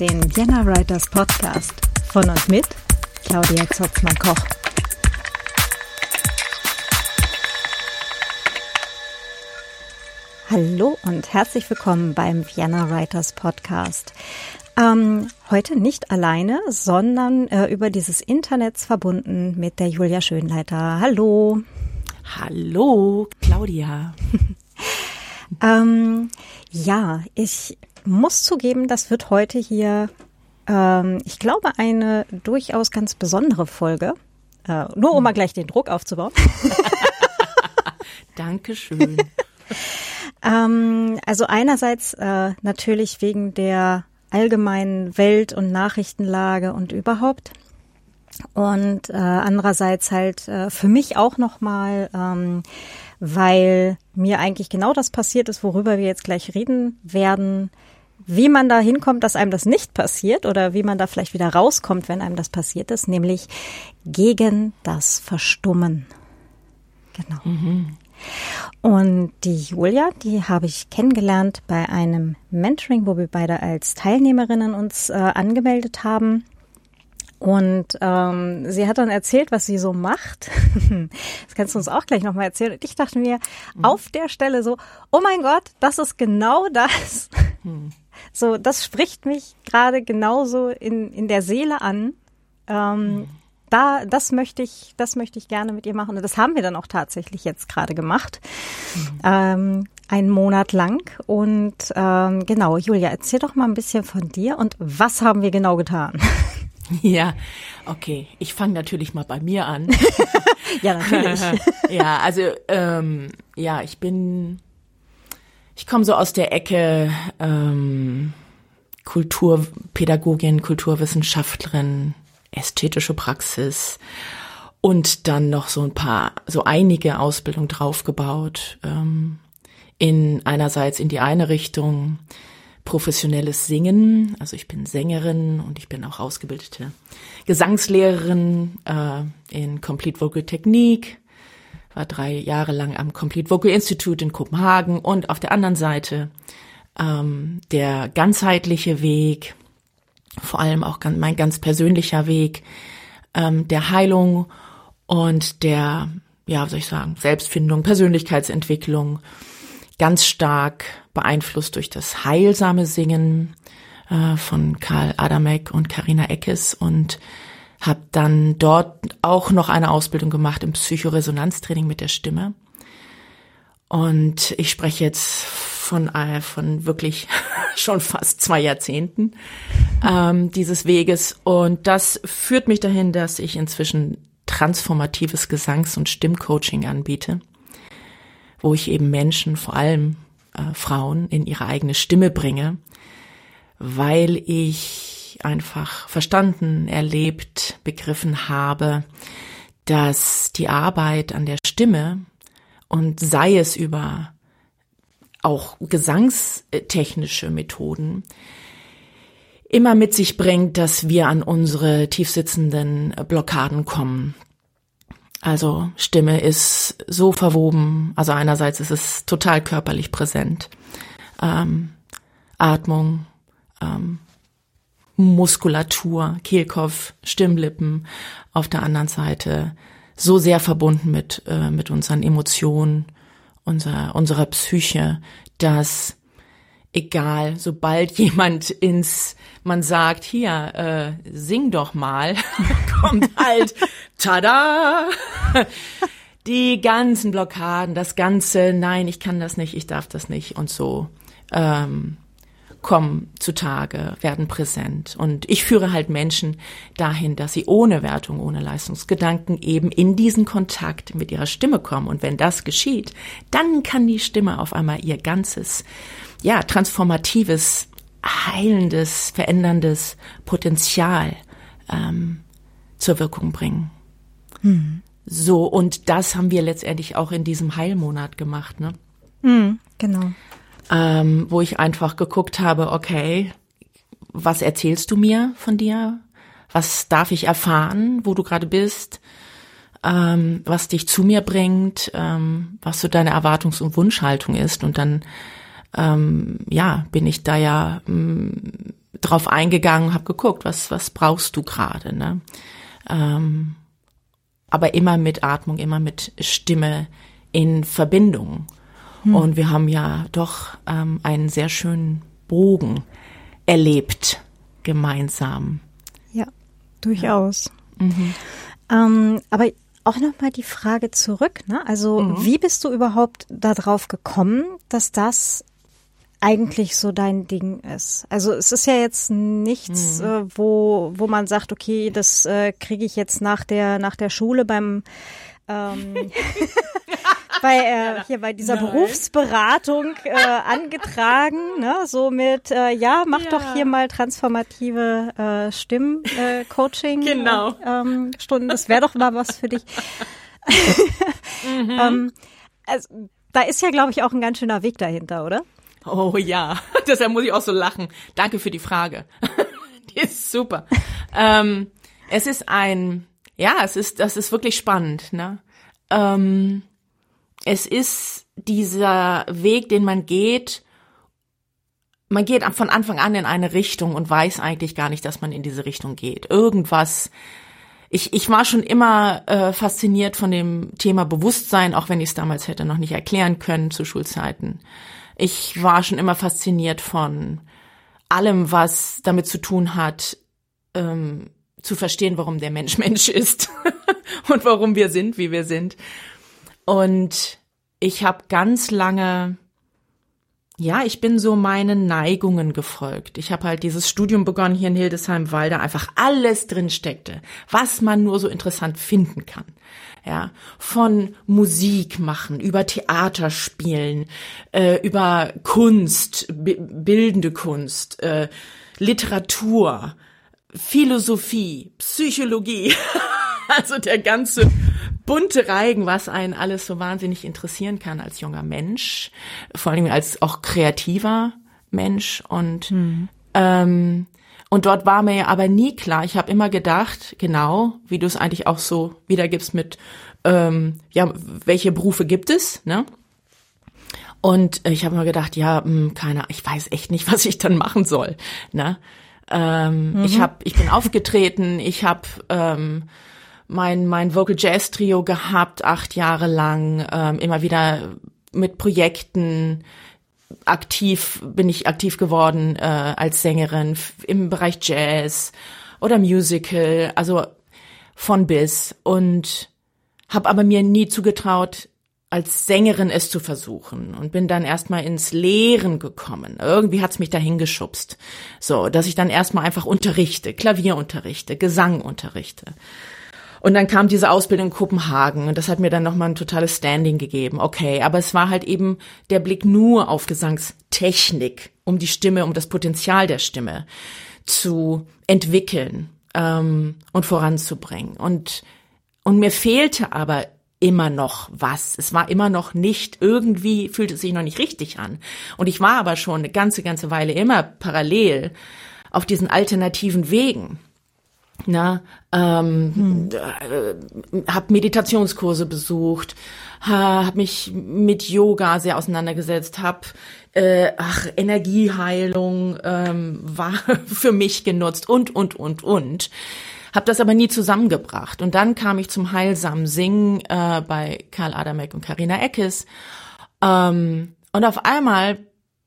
Den Vienna Writers Podcast von und mit Claudia Zotzmann-Koch. Hallo und herzlich willkommen beim Vienna Writers Podcast. Ähm, heute nicht alleine, sondern äh, über dieses Internet verbunden mit der Julia Schönleiter. Hallo. Hallo, Claudia. ähm, ja, ich muss zugeben, das wird heute hier, ähm, ich glaube, eine durchaus ganz besondere Folge. Äh, nur um mal gleich den Druck aufzubauen. Dankeschön. ähm, also einerseits äh, natürlich wegen der allgemeinen Welt- und Nachrichtenlage und überhaupt. Und äh, andererseits halt äh, für mich auch nochmal, ähm, weil mir eigentlich genau das passiert ist, worüber wir jetzt gleich reden werden, wie man da hinkommt, dass einem das nicht passiert oder wie man da vielleicht wieder rauskommt, wenn einem das passiert ist, nämlich gegen das Verstummen. Genau. Mhm. Und die Julia, die habe ich kennengelernt bei einem Mentoring, wo wir beide als Teilnehmerinnen uns äh, angemeldet haben. Und ähm, sie hat dann erzählt, was sie so macht. Das kannst du uns auch gleich nochmal erzählen. Und ich dachte mir mhm. auf der Stelle so, oh mein Gott, das ist genau das. Mhm. So, das spricht mich gerade genauso in, in der Seele an. Ähm, mhm. Da, das möchte ich, das möchte ich gerne mit ihr machen. Und das haben wir dann auch tatsächlich jetzt gerade gemacht. Mhm. Ähm, einen Monat lang. Und ähm, genau, Julia, erzähl doch mal ein bisschen von dir und was haben wir genau getan? Ja, okay. Ich fange natürlich mal bei mir an. ja, natürlich. ja, also ähm, ja, ich bin ich komme so aus der Ecke ähm, Kulturpädagogin, Kulturwissenschaftlerin, ästhetische Praxis und dann noch so ein paar, so einige Ausbildungen draufgebaut. Ähm, in einerseits in die eine Richtung professionelles Singen, also ich bin Sängerin und ich bin auch ausgebildete Gesangslehrerin äh, in Complete Vocal Technique war drei Jahre lang am Complete Vocal Institute in Kopenhagen und auf der anderen Seite ähm, der ganzheitliche Weg, vor allem auch ganz, mein ganz persönlicher Weg ähm, der Heilung und der, ja, soll ich sagen, Selbstfindung, Persönlichkeitsentwicklung, ganz stark beeinflusst durch das heilsame Singen äh, von Karl Adamek und Karina Eckes und habe dann dort auch noch eine Ausbildung gemacht im Psychoresonanztraining mit der Stimme. Und ich spreche jetzt von, äh, von wirklich schon fast zwei Jahrzehnten ähm, dieses Weges. Und das führt mich dahin, dass ich inzwischen transformatives Gesangs- und Stimmcoaching anbiete, wo ich eben Menschen, vor allem äh, Frauen, in ihre eigene Stimme bringe, weil ich einfach verstanden, erlebt, begriffen habe, dass die Arbeit an der Stimme und sei es über auch gesangstechnische Methoden immer mit sich bringt, dass wir an unsere tiefsitzenden Blockaden kommen. Also Stimme ist so verwoben, also einerseits ist es total körperlich präsent. Ähm, Atmung, ähm, Muskulatur, Kehlkopf, Stimmlippen, auf der anderen Seite so sehr verbunden mit, äh, mit unseren Emotionen, unserer, unserer Psyche, dass egal, sobald jemand ins, man sagt, hier, äh, sing doch mal, kommt halt, tada, die ganzen Blockaden, das ganze, nein, ich kann das nicht, ich darf das nicht und so. Ähm, kommen zutage, werden präsent. Und ich führe halt Menschen dahin, dass sie ohne Wertung, ohne Leistungsgedanken eben in diesen Kontakt mit ihrer Stimme kommen. Und wenn das geschieht, dann kann die Stimme auf einmal ihr ganzes, ja, transformatives, heilendes, veränderndes Potenzial ähm, zur Wirkung bringen. Hm. So, und das haben wir letztendlich auch in diesem Heilmonat gemacht, ne? Hm, genau ähm, wo ich einfach geguckt habe, okay, was erzählst du mir von dir? Was darf ich erfahren, wo du gerade bist? Ähm, was dich zu mir bringt, ähm, was so deine Erwartungs- und Wunschhaltung ist. Und dann, ähm, ja, bin ich da ja mh, mm, drauf eingegangen, habe geguckt, was was brauchst du gerade, ne? Ähm, aber immer mit Atmung, immer mit Stimme in Verbindung. Hm. Und wir haben ja doch ähm, einen sehr schönen Bogen erlebt gemeinsam. Ja, durchaus. Ja. Mhm. Ähm, aber auch nochmal die Frage zurück. Ne? Also mhm. wie bist du überhaupt darauf gekommen, dass das eigentlich so dein Ding ist. Also es ist ja jetzt nichts, mhm. äh, wo wo man sagt, okay, das äh, kriege ich jetzt nach der nach der Schule beim ähm, bei äh, hier bei dieser Nein. Berufsberatung äh, angetragen, ne? So mit äh, ja, mach ja. doch hier mal transformative äh, Stimmcoaching äh, genau. ähm, Stunden. Das wäre doch mal was für dich. mhm. ähm, also, da ist ja, glaube ich, auch ein ganz schöner Weg dahinter, oder? Oh ja, deshalb muss ich auch so lachen. Danke für die Frage. die ist super. ähm, es ist ein, ja, es ist, das ist wirklich spannend. Ne? Ähm, es ist dieser Weg, den man geht. Man geht von Anfang an in eine Richtung und weiß eigentlich gar nicht, dass man in diese Richtung geht. Irgendwas. Ich, ich war schon immer äh, fasziniert von dem Thema Bewusstsein, auch wenn ich es damals hätte noch nicht erklären können zu Schulzeiten. Ich war schon immer fasziniert von allem, was damit zu tun hat, ähm, zu verstehen, warum der Mensch Mensch ist und warum wir sind, wie wir sind. Und ich habe ganz lange, ja, ich bin so meinen Neigungen gefolgt. Ich habe halt dieses Studium begonnen hier in Hildesheim, weil da einfach alles drin steckte, was man nur so interessant finden kann ja, von Musik machen, über Theater spielen, äh, über Kunst, bildende Kunst, äh, Literatur, Philosophie, Psychologie, also der ganze bunte Reigen, was einen alles so wahnsinnig interessieren kann als junger Mensch, vor allem als auch kreativer Mensch und mhm. ähm, und dort war mir aber nie klar. Ich habe immer gedacht, genau, wie du es eigentlich auch so wiedergibst mit, ähm, ja, welche Berufe gibt es, ne? Und ich habe mir gedacht, ja, mh, hm, keine, ich weiß echt nicht, was ich dann machen soll, ne? Ähm, mhm. Ich habe, ich bin aufgetreten, ich habe ähm, mein mein Vocal Jazz Trio gehabt, acht Jahre lang, ähm, immer wieder mit Projekten aktiv, bin ich aktiv geworden äh, als Sängerin im Bereich Jazz oder Musical, also von bis und habe aber mir nie zugetraut, als Sängerin es zu versuchen und bin dann erstmal ins Lehren gekommen. Irgendwie hat's mich dahin geschubst. So, dass ich dann erstmal einfach unterrichte, Klavier unterrichte, Gesang unterrichte. Und dann kam diese Ausbildung in Kopenhagen und das hat mir dann nochmal ein totales Standing gegeben. Okay, aber es war halt eben der Blick nur auf Gesangstechnik, um die Stimme, um das Potenzial der Stimme zu entwickeln ähm, und voranzubringen. Und, und mir fehlte aber immer noch was. Es war immer noch nicht, irgendwie fühlte es sich noch nicht richtig an. Und ich war aber schon eine ganze, ganze Weile immer parallel auf diesen alternativen Wegen. Na, ähm, hm. äh, habe Meditationskurse besucht, habe mich mit Yoga sehr auseinandergesetzt, habe äh, ach Energieheilung ähm, war für mich genutzt und und und und habe das aber nie zusammengebracht und dann kam ich zum heilsamen Singen äh, bei Karl Adamek und Karina Eckes ähm, und auf einmal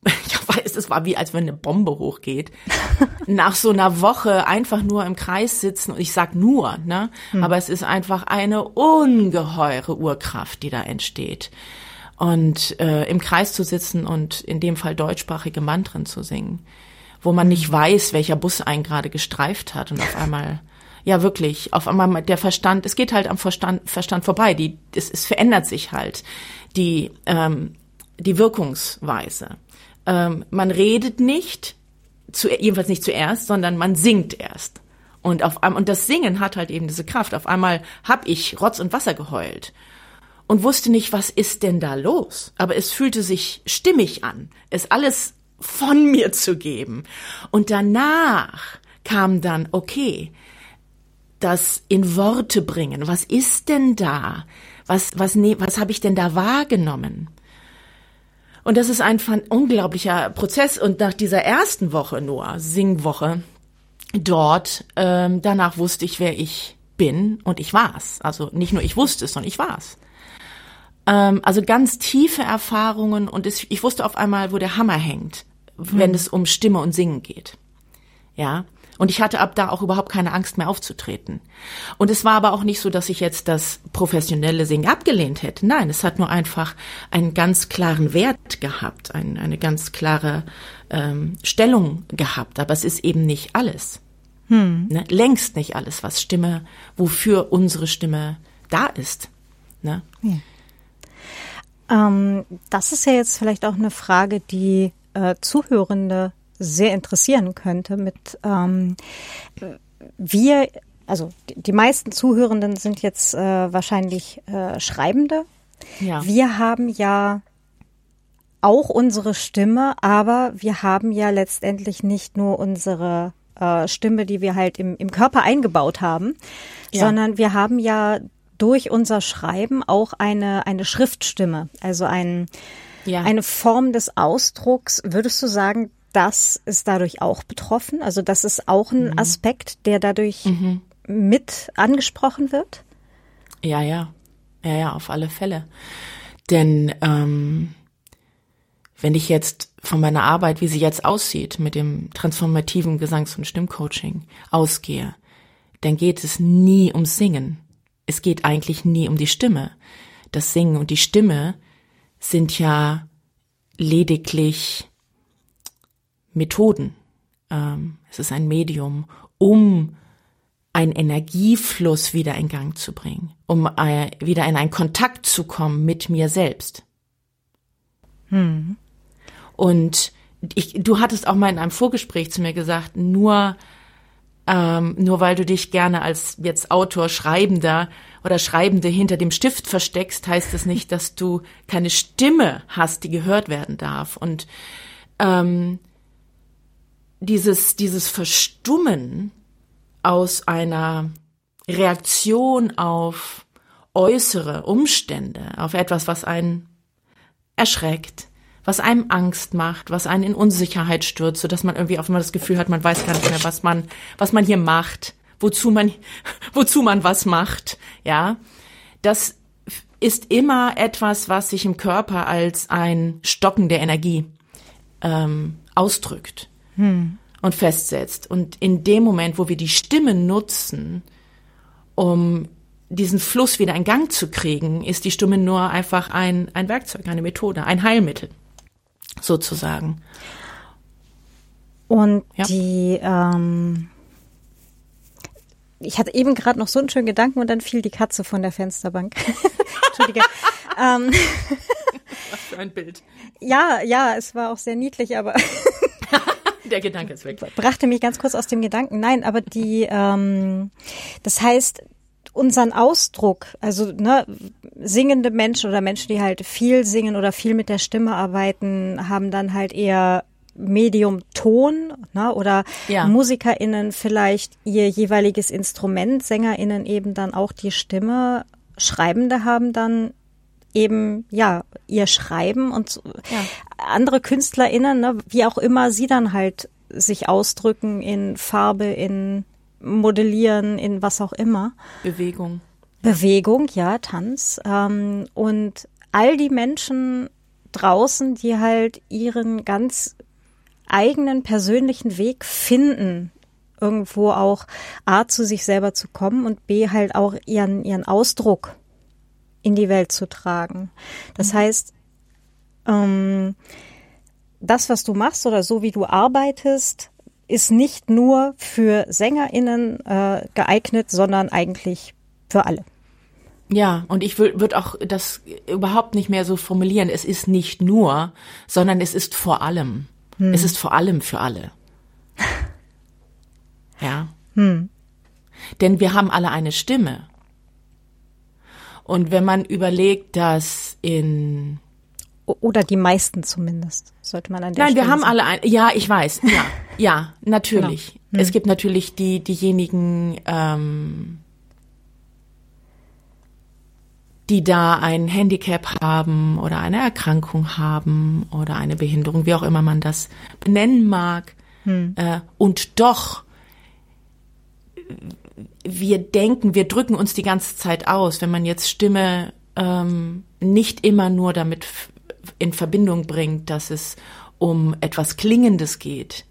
ich weiß, es war wie, als wenn eine Bombe hochgeht. Nach so einer Woche einfach nur im Kreis sitzen und ich sag nur, ne? Hm. Aber es ist einfach eine ungeheure Urkraft, die da entsteht. Und äh, im Kreis zu sitzen und in dem Fall deutschsprachige Mantren zu singen, wo man nicht weiß, welcher Bus einen gerade gestreift hat und auf einmal ja wirklich, auf einmal der Verstand, es geht halt am Verstand, Verstand vorbei, die, es, es verändert sich halt die, ähm, die Wirkungsweise ähm, man redet nicht, zu, jedenfalls nicht zuerst, sondern man singt erst. Und auf und das Singen hat halt eben diese Kraft. Auf einmal hab ich Rotz und Wasser geheult und wusste nicht, was ist denn da los. Aber es fühlte sich stimmig an, es alles von mir zu geben. Und danach kam dann, okay, das in Worte bringen. Was ist denn da? Was, was, ne, was habe ich denn da wahrgenommen? Und das ist ein unglaublicher Prozess. Und nach dieser ersten Woche nur, Singwoche, dort, ähm, danach wusste ich, wer ich bin und ich war's. Also nicht nur ich wusste es, sondern ich war's. Ähm, also ganz tiefe Erfahrungen und es, ich wusste auf einmal, wo der Hammer hängt, wenn mhm. es um Stimme und Singen geht. Ja. Und ich hatte ab da auch überhaupt keine Angst mehr aufzutreten. Und es war aber auch nicht so, dass ich jetzt das professionelle Singen abgelehnt hätte. Nein, es hat nur einfach einen ganz klaren Wert gehabt, ein, eine ganz klare ähm, Stellung gehabt. Aber es ist eben nicht alles. Hm. Ne? Längst nicht alles, was Stimme, wofür unsere Stimme da ist. Ne? Ja. Ähm, das ist ja jetzt vielleicht auch eine Frage, die äh, Zuhörende sehr interessieren könnte mit ähm, wir, also die meisten Zuhörenden sind jetzt äh, wahrscheinlich äh, Schreibende. Ja. Wir haben ja auch unsere Stimme, aber wir haben ja letztendlich nicht nur unsere äh, Stimme, die wir halt im, im Körper eingebaut haben, ja. sondern wir haben ja durch unser Schreiben auch eine, eine Schriftstimme, also ein, ja. eine Form des Ausdrucks. Würdest du sagen, das ist dadurch auch betroffen? Also das ist auch ein mhm. Aspekt, der dadurch mhm. mit angesprochen wird? Ja, ja. Ja, ja, auf alle Fälle. Denn ähm, wenn ich jetzt von meiner Arbeit, wie sie jetzt aussieht, mit dem transformativen Gesangs- und Stimmcoaching ausgehe, dann geht es nie ums Singen. Es geht eigentlich nie um die Stimme. Das Singen und die Stimme sind ja lediglich Methoden. Ähm, es ist ein Medium, um einen Energiefluss wieder in Gang zu bringen, um äh, wieder in einen Kontakt zu kommen mit mir selbst. Hm. Und ich, du hattest auch mal in einem Vorgespräch zu mir gesagt, nur ähm, nur weil du dich gerne als jetzt Autor, Schreibender oder Schreibende hinter dem Stift versteckst, heißt es nicht, dass du keine Stimme hast, die gehört werden darf. Und ähm, dieses, dieses Verstummen aus einer Reaktion auf äußere Umstände, auf etwas, was einen erschreckt, was einem Angst macht, was einen in Unsicherheit stürzt, so dass man irgendwie auf einmal das Gefühl hat, man weiß gar nicht mehr, was man, was man hier macht, wozu man, wozu man was macht, ja. Das ist immer etwas, was sich im Körper als ein Stocken der Energie ähm, ausdrückt hm. und festsetzt. Und in dem Moment, wo wir die Stimme nutzen, um diesen Fluss wieder in Gang zu kriegen, ist die Stimme nur einfach ein, ein Werkzeug, eine Methode, ein Heilmittel, sozusagen. Und ja. die, ähm, ich hatte eben gerade noch so einen schönen Gedanken und dann fiel die Katze von der Fensterbank. Entschuldige. ähm, Was für ein Bild. Ja, ja, es war auch sehr niedlich, aber der Gedanke ist weg. Brachte mich ganz kurz aus dem Gedanken. Nein, aber die, ähm, das heißt, unseren Ausdruck, also ne, singende Menschen oder Menschen, die halt viel singen oder viel mit der Stimme arbeiten, haben dann halt eher Medium Ton ne, oder ja. MusikerInnen vielleicht ihr jeweiliges Instrument, SängerInnen eben dann auch die Stimme, Schreibende haben dann eben ja ihr Schreiben und ja. andere KünstlerInnen, ne, wie auch immer sie dann halt sich ausdrücken in Farbe, in Modellieren, in was auch immer. Bewegung. Bewegung, ja, Tanz. Ähm, und all die Menschen draußen, die halt ihren ganz eigenen persönlichen Weg finden, irgendwo auch A zu sich selber zu kommen und B halt auch ihren, ihren Ausdruck in die Welt zu tragen. Das mhm. heißt, ähm, das, was du machst oder so wie du arbeitest, ist nicht nur für SängerInnen äh, geeignet, sondern eigentlich für alle. Ja, und ich würde auch das überhaupt nicht mehr so formulieren. Es ist nicht nur, sondern es ist vor allem. Hm. Es ist vor allem für alle. ja. Hm. Denn wir haben alle eine Stimme. Und wenn man überlegt, dass in oder die meisten zumindest, sollte man an der Nein, Stelle wir haben sagen. alle ein, ja, ich weiß, ja, ja, natürlich. Genau. Hm. Es gibt natürlich die, diejenigen, ähm, die da ein Handicap haben oder eine Erkrankung haben oder eine Behinderung, wie auch immer man das benennen mag. Hm. Äh, und doch, wir denken, wir drücken uns die ganze Zeit aus, wenn man jetzt Stimme ähm, nicht immer nur damit in Verbindung bringt, dass es um etwas Klingendes geht,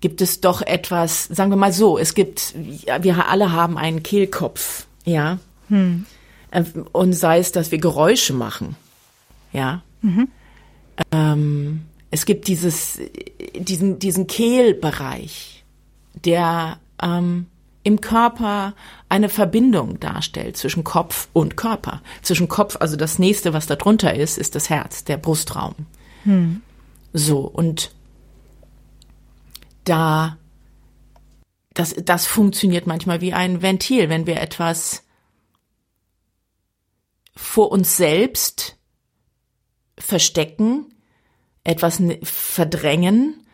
gibt es doch etwas, sagen wir mal so, es gibt, wir alle haben einen Kehlkopf, ja. Hm. Äh, und sei es, dass wir Geräusche machen, ja. Mhm. Ähm, es gibt dieses, diesen, diesen Kehlbereich, der ähm, im Körper eine Verbindung darstellt zwischen Kopf und Körper. Zwischen Kopf, also das nächste, was da drunter ist, ist das Herz, der Brustraum. Hm. So, und da, das, das funktioniert manchmal wie ein Ventil, wenn wir etwas vor uns selbst verstecken, etwas verdrängen,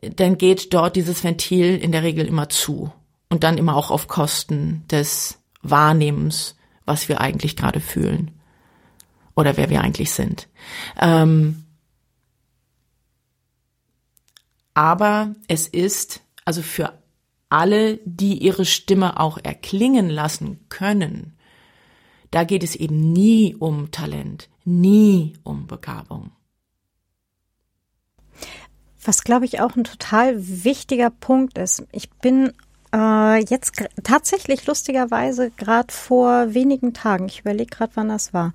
dann geht dort dieses Ventil in der Regel immer zu und dann immer auch auf Kosten des Wahrnehmens, was wir eigentlich gerade fühlen oder wer wir eigentlich sind. Ähm, aber es ist also für alle, die ihre Stimme auch erklingen lassen können, da geht es eben nie um Talent, nie um Begabung. Was, glaube ich, auch ein total wichtiger Punkt ist. Ich bin äh, jetzt tatsächlich lustigerweise gerade vor wenigen Tagen, ich überlege gerade, wann das war,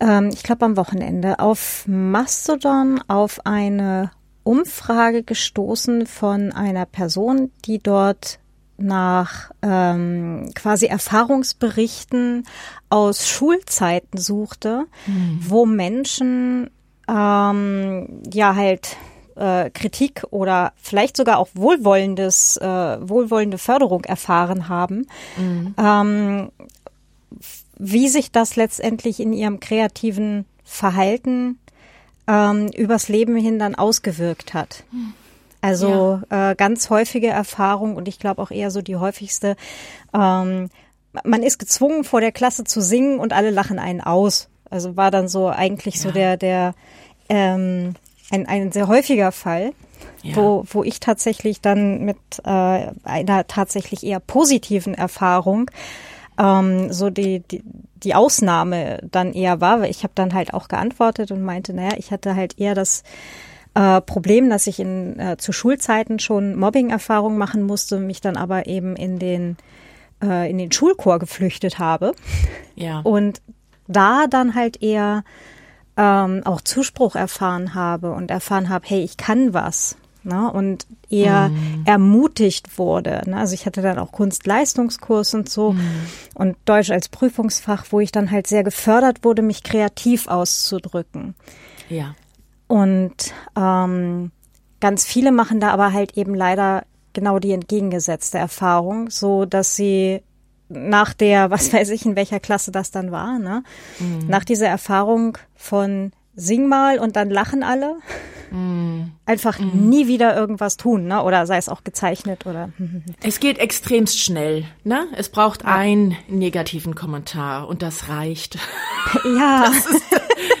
ähm, ich glaube am Wochenende, auf Mastodon auf eine Umfrage gestoßen von einer Person, die dort nach ähm, quasi Erfahrungsberichten aus Schulzeiten suchte, mhm. wo Menschen ähm, ja halt äh, Kritik oder vielleicht sogar auch wohlwollendes, äh, wohlwollende Förderung erfahren haben, mhm. ähm, wie sich das letztendlich in ihrem kreativen Verhalten ähm, übers Leben hin dann ausgewirkt hat. Also ja. äh, ganz häufige Erfahrung und ich glaube auch eher so die häufigste. Ähm, man ist gezwungen, vor der Klasse zu singen und alle lachen einen aus. Also war dann so eigentlich ja. so der, der ähm, ein, ein sehr häufiger Fall, ja. wo, wo ich tatsächlich dann mit äh, einer tatsächlich eher positiven Erfahrung ähm, so die, die, die Ausnahme dann eher war. Weil ich habe dann halt auch geantwortet und meinte, naja, ich hatte halt eher das äh, Problem, dass ich in, äh, zu Schulzeiten schon Mobbing-Erfahrungen machen musste, mich dann aber eben in den äh, in den Schulchor geflüchtet habe. Ja. Und da dann halt eher ähm, auch Zuspruch erfahren habe und erfahren habe, hey, ich kann was. Ne, und eher mm. ermutigt wurde. Ne? Also ich hatte dann auch Kunstleistungskurs und so mm. und Deutsch als Prüfungsfach, wo ich dann halt sehr gefördert wurde, mich kreativ auszudrücken. Ja. Und ähm, ganz viele machen da aber halt eben leider genau die entgegengesetzte Erfahrung, so dass sie nach der, was weiß ich, in welcher Klasse das dann war, ne? Mhm. Nach dieser Erfahrung von sing mal und dann lachen alle. Mm. Einfach mm. nie wieder irgendwas tun, ne? Oder sei es auch gezeichnet oder. Es geht extremst schnell, ne? Es braucht ja. einen negativen Kommentar und das reicht. Ja. Das ist,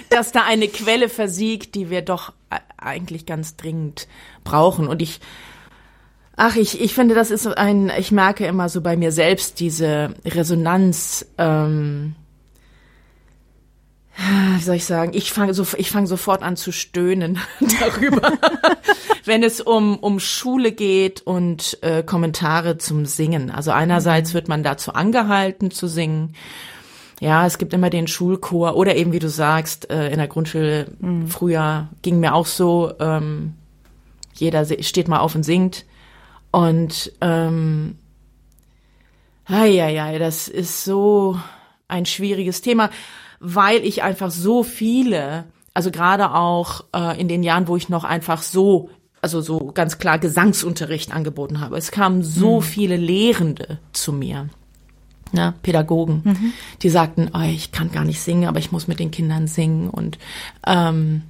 dass da eine Quelle versiegt, die wir doch eigentlich ganz dringend brauchen. Und ich Ach, ich, ich finde, das ist ein, ich merke immer so bei mir selbst diese Resonanz, ähm, wie soll ich sagen, ich fange so, ich fange sofort an zu stöhnen darüber, wenn es um, um Schule geht und äh, Kommentare zum Singen. Also einerseits mhm. wird man dazu angehalten zu singen. Ja, es gibt immer den Schulchor oder eben, wie du sagst, äh, in der Grundschule mhm. früher ging mir auch so, ähm, jeder steht mal auf und singt. Und ähm, ja, ja, das ist so ein schwieriges Thema, weil ich einfach so viele, also gerade auch äh, in den Jahren, wo ich noch einfach so, also so ganz klar Gesangsunterricht angeboten habe. Es kamen so mhm. viele Lehrende zu mir. Ja, Pädagogen, mhm. die sagten, oh, ich kann gar nicht singen, aber ich muss mit den Kindern singen und ähm,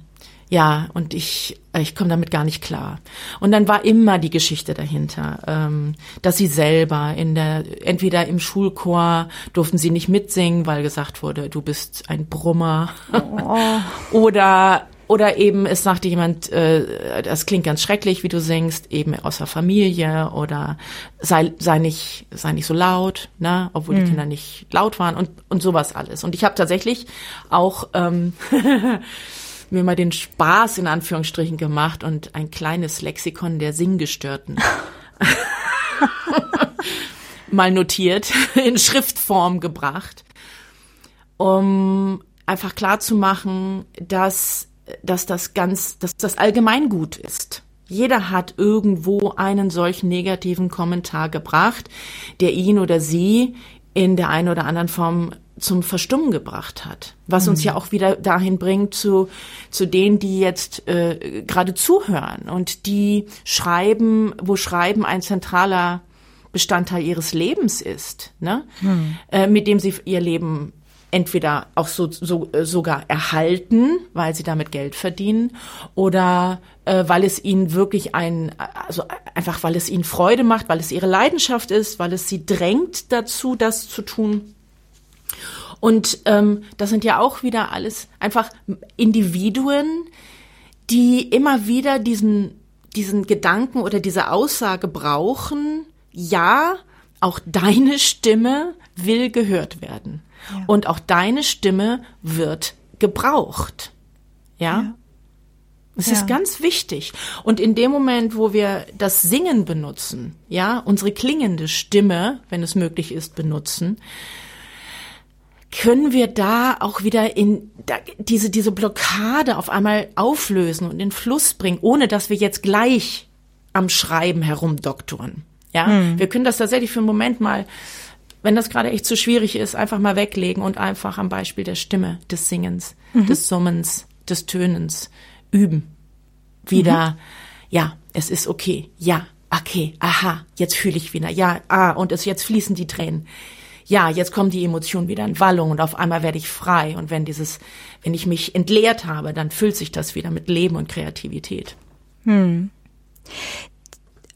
ja, und ich, ich komme damit gar nicht klar. Und dann war immer die Geschichte dahinter, ähm, dass sie selber in der, entweder im Schulchor durften sie nicht mitsingen, weil gesagt wurde, du bist ein Brummer. Oh. oder oder eben es sagte jemand, äh, das klingt ganz schrecklich, wie du singst, eben aus der Familie oder sei, sei nicht, sei nicht so laut, ne, obwohl mhm. die Kinder nicht laut waren und, und sowas alles. Und ich habe tatsächlich auch ähm, mir mal den Spaß in Anführungsstrichen gemacht und ein kleines Lexikon der Singgestörten mal notiert, in Schriftform gebracht, um einfach klar zu machen, dass dass das ganz, dass das Allgemeingut ist. Jeder hat irgendwo einen solchen negativen Kommentar gebracht, der ihn oder sie in der einen oder anderen Form zum Verstummen gebracht hat. Was mhm. uns ja auch wieder dahin bringt zu, zu denen, die jetzt äh, gerade zuhören und die schreiben, wo Schreiben ein zentraler Bestandteil ihres Lebens ist, ne? Mhm. Äh, mit dem sie ihr Leben entweder auch so, so äh, sogar erhalten, weil sie damit Geld verdienen, oder äh, weil es ihnen wirklich ein, also einfach weil es ihnen Freude macht, weil es ihre Leidenschaft ist, weil es sie drängt dazu, das zu tun. Und ähm, das sind ja auch wieder alles einfach Individuen, die immer wieder diesen diesen Gedanken oder diese Aussage brauchen. Ja, auch deine Stimme will gehört werden. Und auch deine Stimme wird gebraucht. Ja. ja. Es ja. ist ganz wichtig. Und in dem Moment, wo wir das Singen benutzen, ja, unsere klingende Stimme, wenn es möglich ist, benutzen, können wir da auch wieder in da, diese, diese Blockade auf einmal auflösen und in Fluss bringen, ohne dass wir jetzt gleich am Schreiben herumdoktoren. Ja, hm. wir können das tatsächlich für einen Moment mal wenn das gerade echt zu schwierig ist, einfach mal weglegen und einfach am Beispiel der Stimme, des Singens, mhm. des Summens, des Tönens üben. Wieder, mhm. ja, es ist okay, ja, okay, aha, jetzt fühle ich wieder, ja, ah, und es jetzt fließen die Tränen. Ja, jetzt kommen die Emotionen wieder in Wallung und auf einmal werde ich frei. Und wenn dieses, wenn ich mich entleert habe, dann füllt sich das wieder mit Leben und Kreativität. Hm.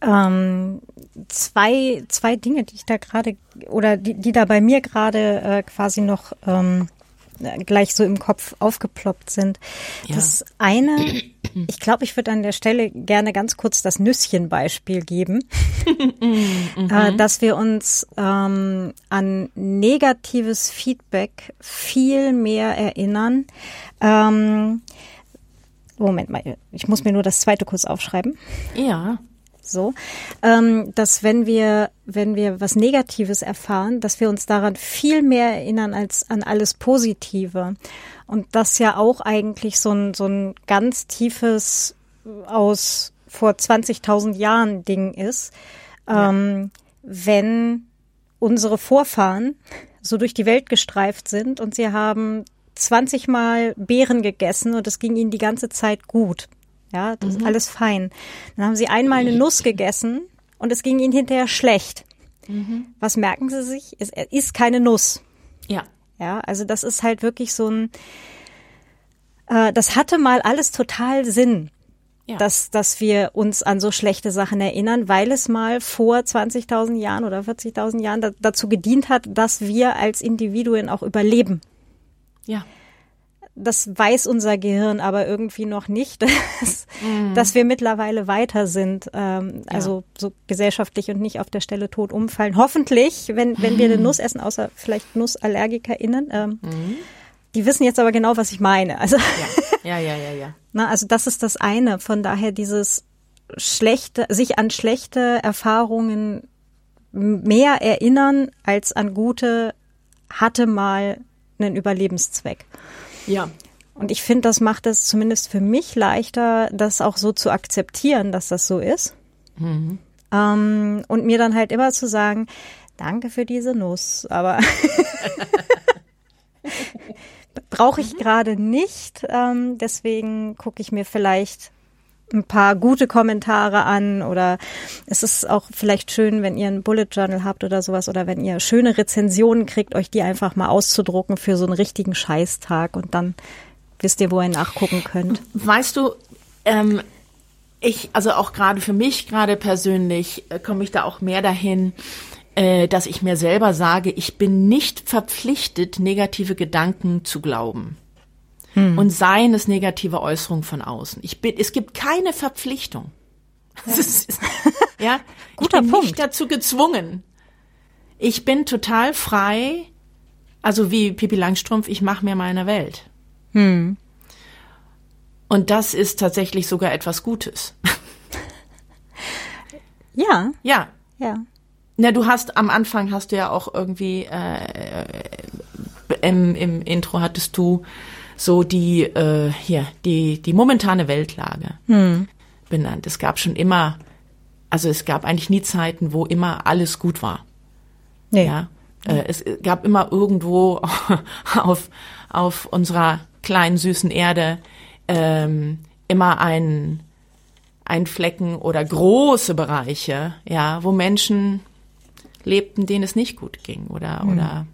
Ähm, zwei, zwei Dinge, die ich da gerade oder die, die da bei mir gerade äh, quasi noch ähm, gleich so im Kopf aufgeploppt sind. Ja. Das eine, ich glaube, ich würde an der Stelle gerne ganz kurz das Nüsschenbeispiel geben, mhm. äh, dass wir uns ähm, an negatives Feedback viel mehr erinnern. Ähm, Moment mal, ich muss mir nur das zweite kurz aufschreiben. Ja so, ähm, dass wenn wir, wenn wir was Negatives erfahren, dass wir uns daran viel mehr erinnern als an alles Positive. Und das ja auch eigentlich so ein, so ein ganz tiefes aus vor 20.000 Jahren Ding ist. Ja. Ähm, wenn unsere Vorfahren so durch die Welt gestreift sind und sie haben 20 Mal Beeren gegessen und es ging ihnen die ganze Zeit gut. Ja, das mhm. ist alles fein. Dann haben sie einmal eine Nuss gegessen und es ging ihnen hinterher schlecht. Mhm. Was merken sie sich? Es ist keine Nuss. Ja. Ja, also das ist halt wirklich so ein, äh, das hatte mal alles total Sinn. Ja. Dass, dass wir uns an so schlechte Sachen erinnern, weil es mal vor 20.000 Jahren oder 40.000 Jahren da, dazu gedient hat, dass wir als Individuen auch überleben. Ja das weiß unser Gehirn aber irgendwie noch nicht, dass, mm. dass wir mittlerweile weiter sind, ähm, ja. also so gesellschaftlich und nicht auf der Stelle tot umfallen. Hoffentlich, wenn, wenn wir eine Nuss essen, außer vielleicht NussallergikerInnen. Ähm, mm. Die wissen jetzt aber genau, was ich meine. Also, ja, ja, ja, ja. ja. Na, also das ist das eine. Von daher dieses schlechte, sich an schlechte Erfahrungen mehr erinnern als an gute, hatte mal einen Überlebenszweck. Ja. Und ich finde, das macht es zumindest für mich leichter, das auch so zu akzeptieren, dass das so ist. Mhm. Ähm, und mir dann halt immer zu sagen, danke für diese Nuss, aber brauche ich gerade nicht. Ähm, deswegen gucke ich mir vielleicht ein paar gute Kommentare an oder es ist auch vielleicht schön, wenn ihr ein Bullet Journal habt oder sowas oder wenn ihr schöne Rezensionen kriegt, euch die einfach mal auszudrucken für so einen richtigen Scheißtag und dann wisst ihr, wo ihr nachgucken könnt. Weißt du, ähm, ich, also auch gerade für mich, gerade persönlich, äh, komme ich da auch mehr dahin, äh, dass ich mir selber sage, ich bin nicht verpflichtet, negative Gedanken zu glauben. Hm. Und seien es negative Äußerungen von außen. Ich bin, es gibt keine Verpflichtung. Ja, ist, ja guter ich bin Punkt. nicht dazu gezwungen. Ich bin total frei, also wie Pipi Langstrumpf, ich mache mir meine Welt. Hm. Und das ist tatsächlich sogar etwas Gutes. Ja. Ja. Ja. Na, du hast am Anfang hast du ja auch irgendwie äh, im, im Intro hattest du so die äh, hier die die momentane Weltlage hm. benannt. Es gab schon immer, also es gab eigentlich nie Zeiten, wo immer alles gut war. Nee. Ja, äh, es gab immer irgendwo auf auf unserer kleinen süßen Erde ähm, immer ein ein Flecken oder große Bereiche, ja, wo Menschen lebten, denen es nicht gut ging oder Mhm. oder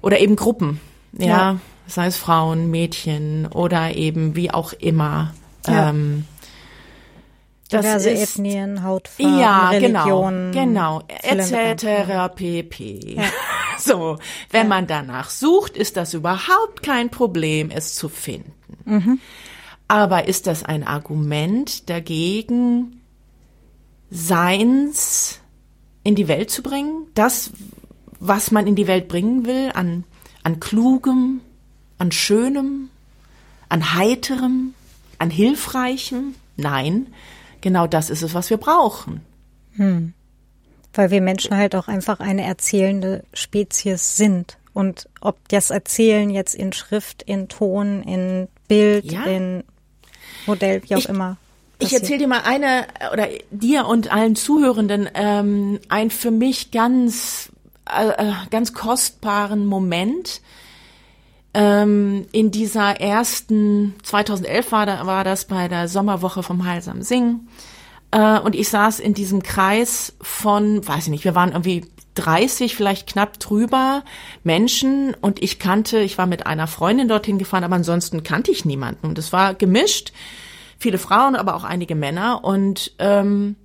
oder eben Gruppen, ja, Ja. Sei es Frauen, Mädchen oder eben wie auch immer. Ja. Ähm, das Diverse ist, Ethnien, Hautfarben, ja, Religionen. genau, genau, etc. pp. Ja. So, wenn man danach sucht, ist das überhaupt kein Problem, es zu finden. Mhm. Aber ist das ein Argument dagegen, Seins in die Welt zu bringen? Das, was man in die Welt bringen will, an, an Klugem, an Schönem, an Heiterem, an Hilfreichem? Nein, genau das ist es, was wir brauchen. Weil wir Menschen halt auch einfach eine erzählende Spezies sind. Und ob das Erzählen jetzt in Schrift, in Ton, in Bild, Ja. in Modell, wie auch Ich- immer. Ich passiert. erzähle dir mal eine oder dir und allen Zuhörenden ähm, ein für mich ganz äh, äh, ganz kostbaren Moment ähm, in dieser ersten 2011 war, da, war das bei der Sommerwoche vom Heilsam Singen. Äh, und ich saß in diesem Kreis von weiß ich nicht wir waren irgendwie 30 vielleicht knapp drüber Menschen. Und ich kannte ich war mit einer Freundin dorthin gefahren aber ansonsten kannte ich niemanden. Und es war gemischt. Viele Frauen, aber auch einige Männer. Und ähm,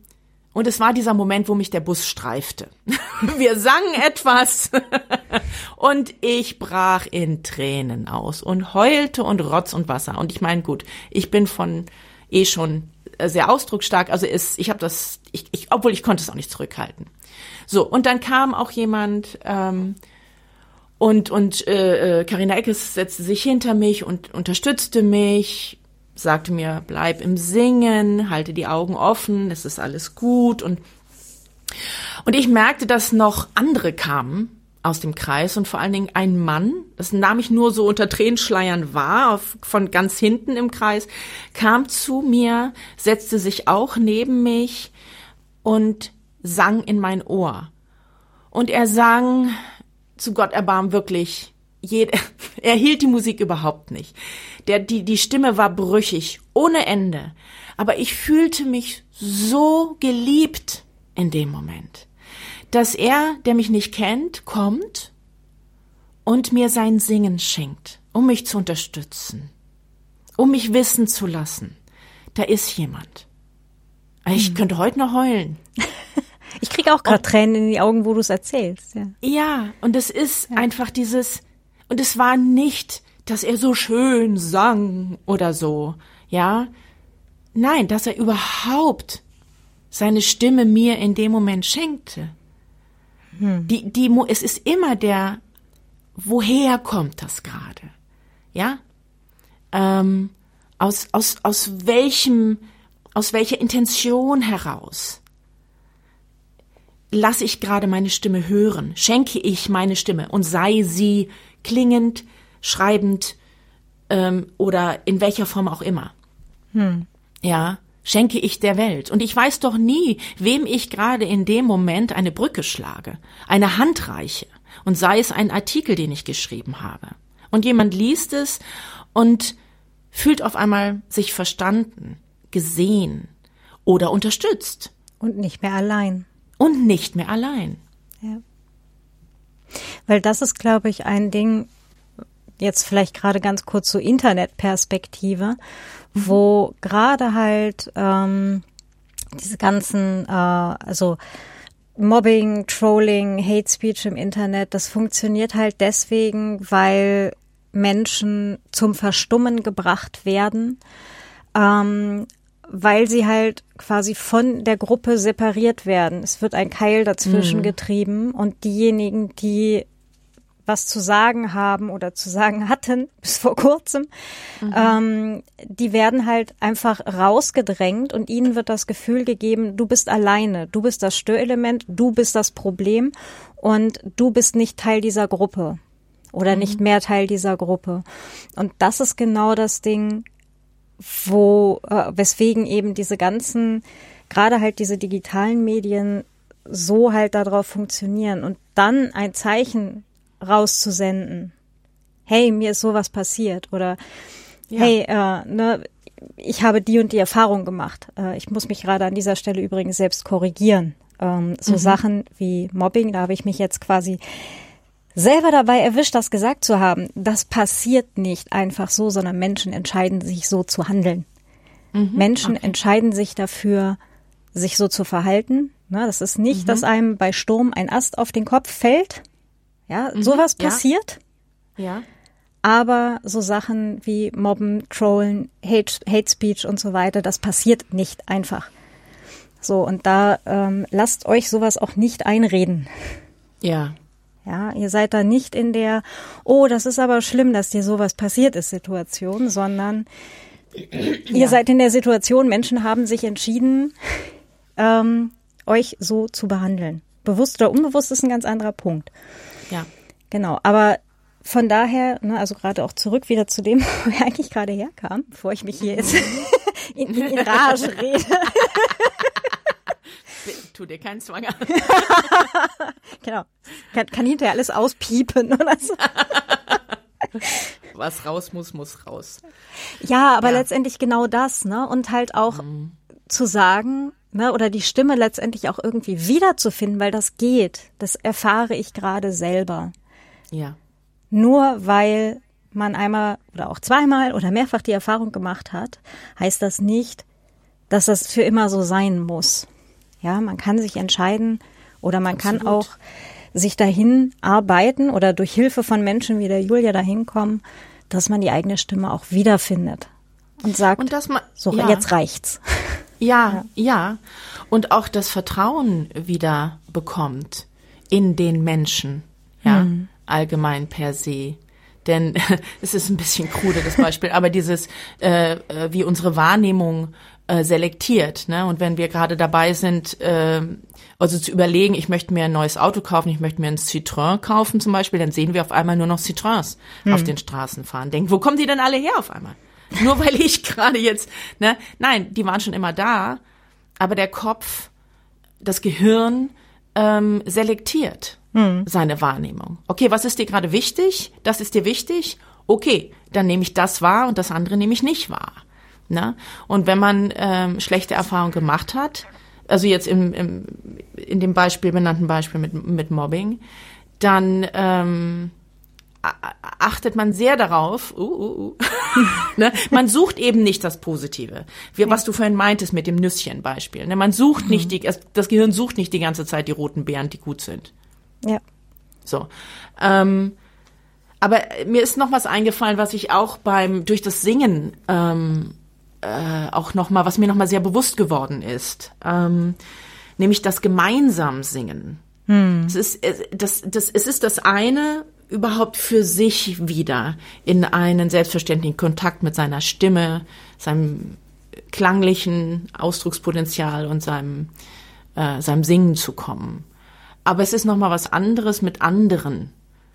und es war dieser Moment, wo mich der Bus streifte. Wir sangen etwas und ich brach in Tränen aus und heulte und Rotz und Wasser. Und ich meine, gut, ich bin von eh schon sehr ausdrucksstark, also ist, ich habe das, ich, ich, obwohl ich konnte es auch nicht zurückhalten. So und dann kam auch jemand. Ähm, und und äh, äh, Eckes setzte sich hinter mich und unterstützte mich, sagte mir, bleib im Singen, halte die Augen offen, es ist alles gut und und ich merkte, dass noch andere kamen aus dem Kreis und vor allen Dingen ein Mann, das nahm ich nur so unter Tränenschleiern wahr, auf, von ganz hinten im Kreis, kam zu mir, setzte sich auch neben mich und sang in mein Ohr. Und er sang zu Gott erbarm wirklich jede, er hielt die Musik überhaupt nicht. Der, die, die Stimme war brüchig, ohne Ende. Aber ich fühlte mich so geliebt in dem Moment, dass er, der mich nicht kennt, kommt und mir sein Singen schenkt, um mich zu unterstützen, um mich wissen zu lassen. Da ist jemand. Ich könnte heute noch heulen. Ich kriege auch gerade Tränen in die Augen, wo du es erzählst. Ja. Ja, und es ist einfach dieses, und es war nicht, dass er so schön sang oder so, ja. Nein, dass er überhaupt seine Stimme mir in dem Moment schenkte. Die, die, Mo- es ist immer der, woher kommt das gerade? Ja? Ähm, aus, aus, aus welchem, aus welcher Intention heraus? lasse ich gerade meine Stimme hören, schenke ich meine Stimme und sei sie klingend, schreibend ähm, oder in welcher Form auch immer. Ja, schenke ich der Welt. Und ich weiß doch nie, wem ich gerade in dem Moment eine Brücke schlage, eine Hand reiche und sei es ein Artikel, den ich geschrieben habe. Und jemand liest es und fühlt auf einmal sich verstanden, gesehen oder unterstützt Und nicht mehr allein. und nicht mehr allein. Ja. Weil das ist, glaube ich, ein Ding, jetzt vielleicht gerade ganz kurz so Internetperspektive, mhm. wo gerade halt ähm, diese ganzen, äh, also Mobbing, Trolling, Hate Speech im Internet, das funktioniert halt deswegen, weil Menschen zum Verstummen gebracht werden, ähm, weil sie halt quasi von der Gruppe separiert werden. Es wird ein Keil dazwischen mhm. getrieben und diejenigen, die was zu sagen haben oder zu sagen hatten bis vor kurzem, mhm. ähm, die werden halt einfach rausgedrängt und ihnen wird das Gefühl gegeben, du bist alleine, du bist das Störelement, du bist das Problem und du bist nicht Teil dieser Gruppe oder mhm. nicht mehr Teil dieser Gruppe. Und das ist genau das Ding, wo, äh, weswegen eben diese ganzen, gerade halt diese digitalen Medien so halt darauf funktionieren und dann ein Zeichen rauszusenden. Hey, mir ist sowas passiert oder ja. hey, äh, ne, ich habe die und die Erfahrung gemacht. Äh, ich muss mich gerade an dieser Stelle übrigens selbst korrigieren. Ähm, so mhm. Sachen wie Mobbing, da habe ich mich jetzt quasi selber dabei erwischt, das gesagt zu haben. Das passiert nicht einfach so, sondern Menschen entscheiden sich so zu handeln. Mhm, Menschen okay. entscheiden sich dafür, sich so zu verhalten. Ne, das ist nicht, mhm. dass einem bei Sturm ein Ast auf den Kopf fällt. Ja, mhm, sowas passiert. Ja. ja. Aber so Sachen wie Mobben, Trollen, Hate, Hate Speech und so weiter, das passiert nicht einfach. So, und da ähm, lasst euch sowas auch nicht einreden. Ja, ja, ihr seid da nicht in der, oh, das ist aber schlimm, dass dir sowas passiert ist Situation, sondern ihr seid in der Situation, Menschen haben sich entschieden, ähm, euch so zu behandeln. Bewusst oder unbewusst ist ein ganz anderer Punkt. Ja. Genau, aber von daher, ne, also gerade auch zurück wieder zu dem, wo wir eigentlich gerade herkam, bevor ich mich hier jetzt in, in Rage rede. tu dir keinen Zwang an. genau. Kann, kann hinterher alles auspiepen oder so. Was raus muss, muss raus. Ja, aber ja. letztendlich genau das, ne? Und halt auch mhm. zu sagen, ne, oder die Stimme letztendlich auch irgendwie wiederzufinden, weil das geht. Das erfahre ich gerade selber. Ja. Nur weil man einmal oder auch zweimal oder mehrfach die Erfahrung gemacht hat, heißt das nicht, dass das für immer so sein muss. Ja, man kann sich entscheiden oder man Absolut. kann auch sich dahin arbeiten oder durch Hilfe von Menschen wie der Julia dahin kommen, dass man die eigene Stimme auch wiederfindet und sagt, und dass man, so ja. jetzt reicht's. Ja, ja, ja, und auch das Vertrauen wieder bekommt in den Menschen, ja, hm. allgemein per se. Denn es ist ein bisschen krude das Beispiel, aber dieses, äh, äh wie unsere Wahrnehmung äh, selektiert. Ne? Und wenn wir gerade dabei sind, äh, also zu überlegen, ich möchte mir ein neues Auto kaufen, ich möchte mir ein Citroën kaufen zum Beispiel, dann sehen wir auf einmal nur noch Citroëns hm. auf den Straßen fahren. Denken, wo kommen die denn alle her auf einmal? Nur weil ich gerade jetzt, ne? Nein, die waren schon immer da, aber der Kopf, das Gehirn ähm, selektiert hm. seine Wahrnehmung. Okay, was ist dir gerade wichtig? Das ist dir wichtig? Okay, dann nehme ich das wahr und das andere nehme ich nicht wahr. Ne? Und wenn man ähm, schlechte Erfahrungen gemacht hat, also jetzt im, im, in dem Beispiel, benannten Beispiel mit, mit Mobbing, dann ähm, achtet man sehr darauf, uh, uh, uh. ne? man sucht eben nicht das Positive. Wie, was du vorhin meintest mit dem Nüsschen-Beispiel. Ne? Man sucht nicht die, das Gehirn sucht nicht die ganze Zeit die roten Beeren, die gut sind. Ja. So. Ähm, aber mir ist noch was eingefallen, was ich auch beim durch das Singen ähm, äh, auch noch mal, was mir noch mal sehr bewusst geworden ist, ähm, nämlich das gemeinsam Singen. Hm. Es ist das, das, es ist das eine überhaupt für sich wieder in einen selbstverständlichen Kontakt mit seiner Stimme, seinem klanglichen Ausdruckspotenzial und seinem äh, seinem Singen zu kommen. Aber es ist noch mal was anderes mit anderen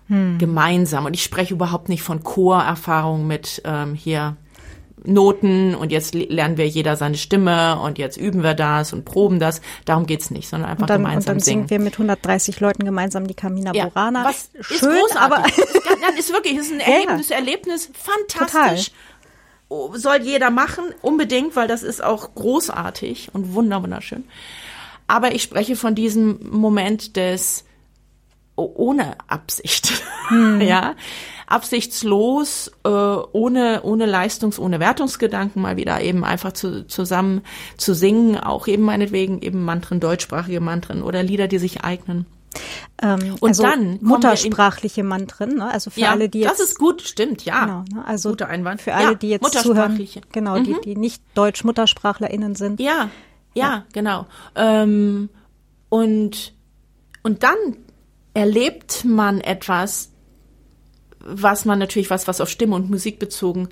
hm. gemeinsam. Und ich spreche überhaupt nicht von Chorerfahrung mit ähm, hier Noten und jetzt lernen wir jeder seine Stimme und jetzt üben wir das und proben das. Darum geht's nicht, sondern einfach und dann, gemeinsam und dann singen. wir mit 130 Leuten gemeinsam die Camina ja, Burana. Was Schön, ist aber ist, ist wirklich ist ein Erlebnis, ja. Erlebnis fantastisch. Total. Oh, soll jeder machen, unbedingt, weil das ist auch großartig und wunderschön. Aber ich spreche von diesem Moment des ohne Absicht, hm. ja. Absichtslos, äh, ohne, ohne Leistungs-, ohne Wertungsgedanken mal wieder eben einfach zu, zusammen zu singen, auch eben meinetwegen eben Mantren, deutschsprachige Mantren oder Lieder, die sich eignen. Ähm, und also dann muttersprachliche Mantren, ne? also für ja, alle, die jetzt, das ist gut, stimmt, ja. Genau, ne? Also Guter Einwand. Für alle, ja, die jetzt zuhören, genau, mhm. die, die nicht Deutsch-MuttersprachlerInnen sind. Ja, ja, ja. genau. Ähm, und und dann erlebt man etwas, was man natürlich was, was auf Stimme und Musik bezogen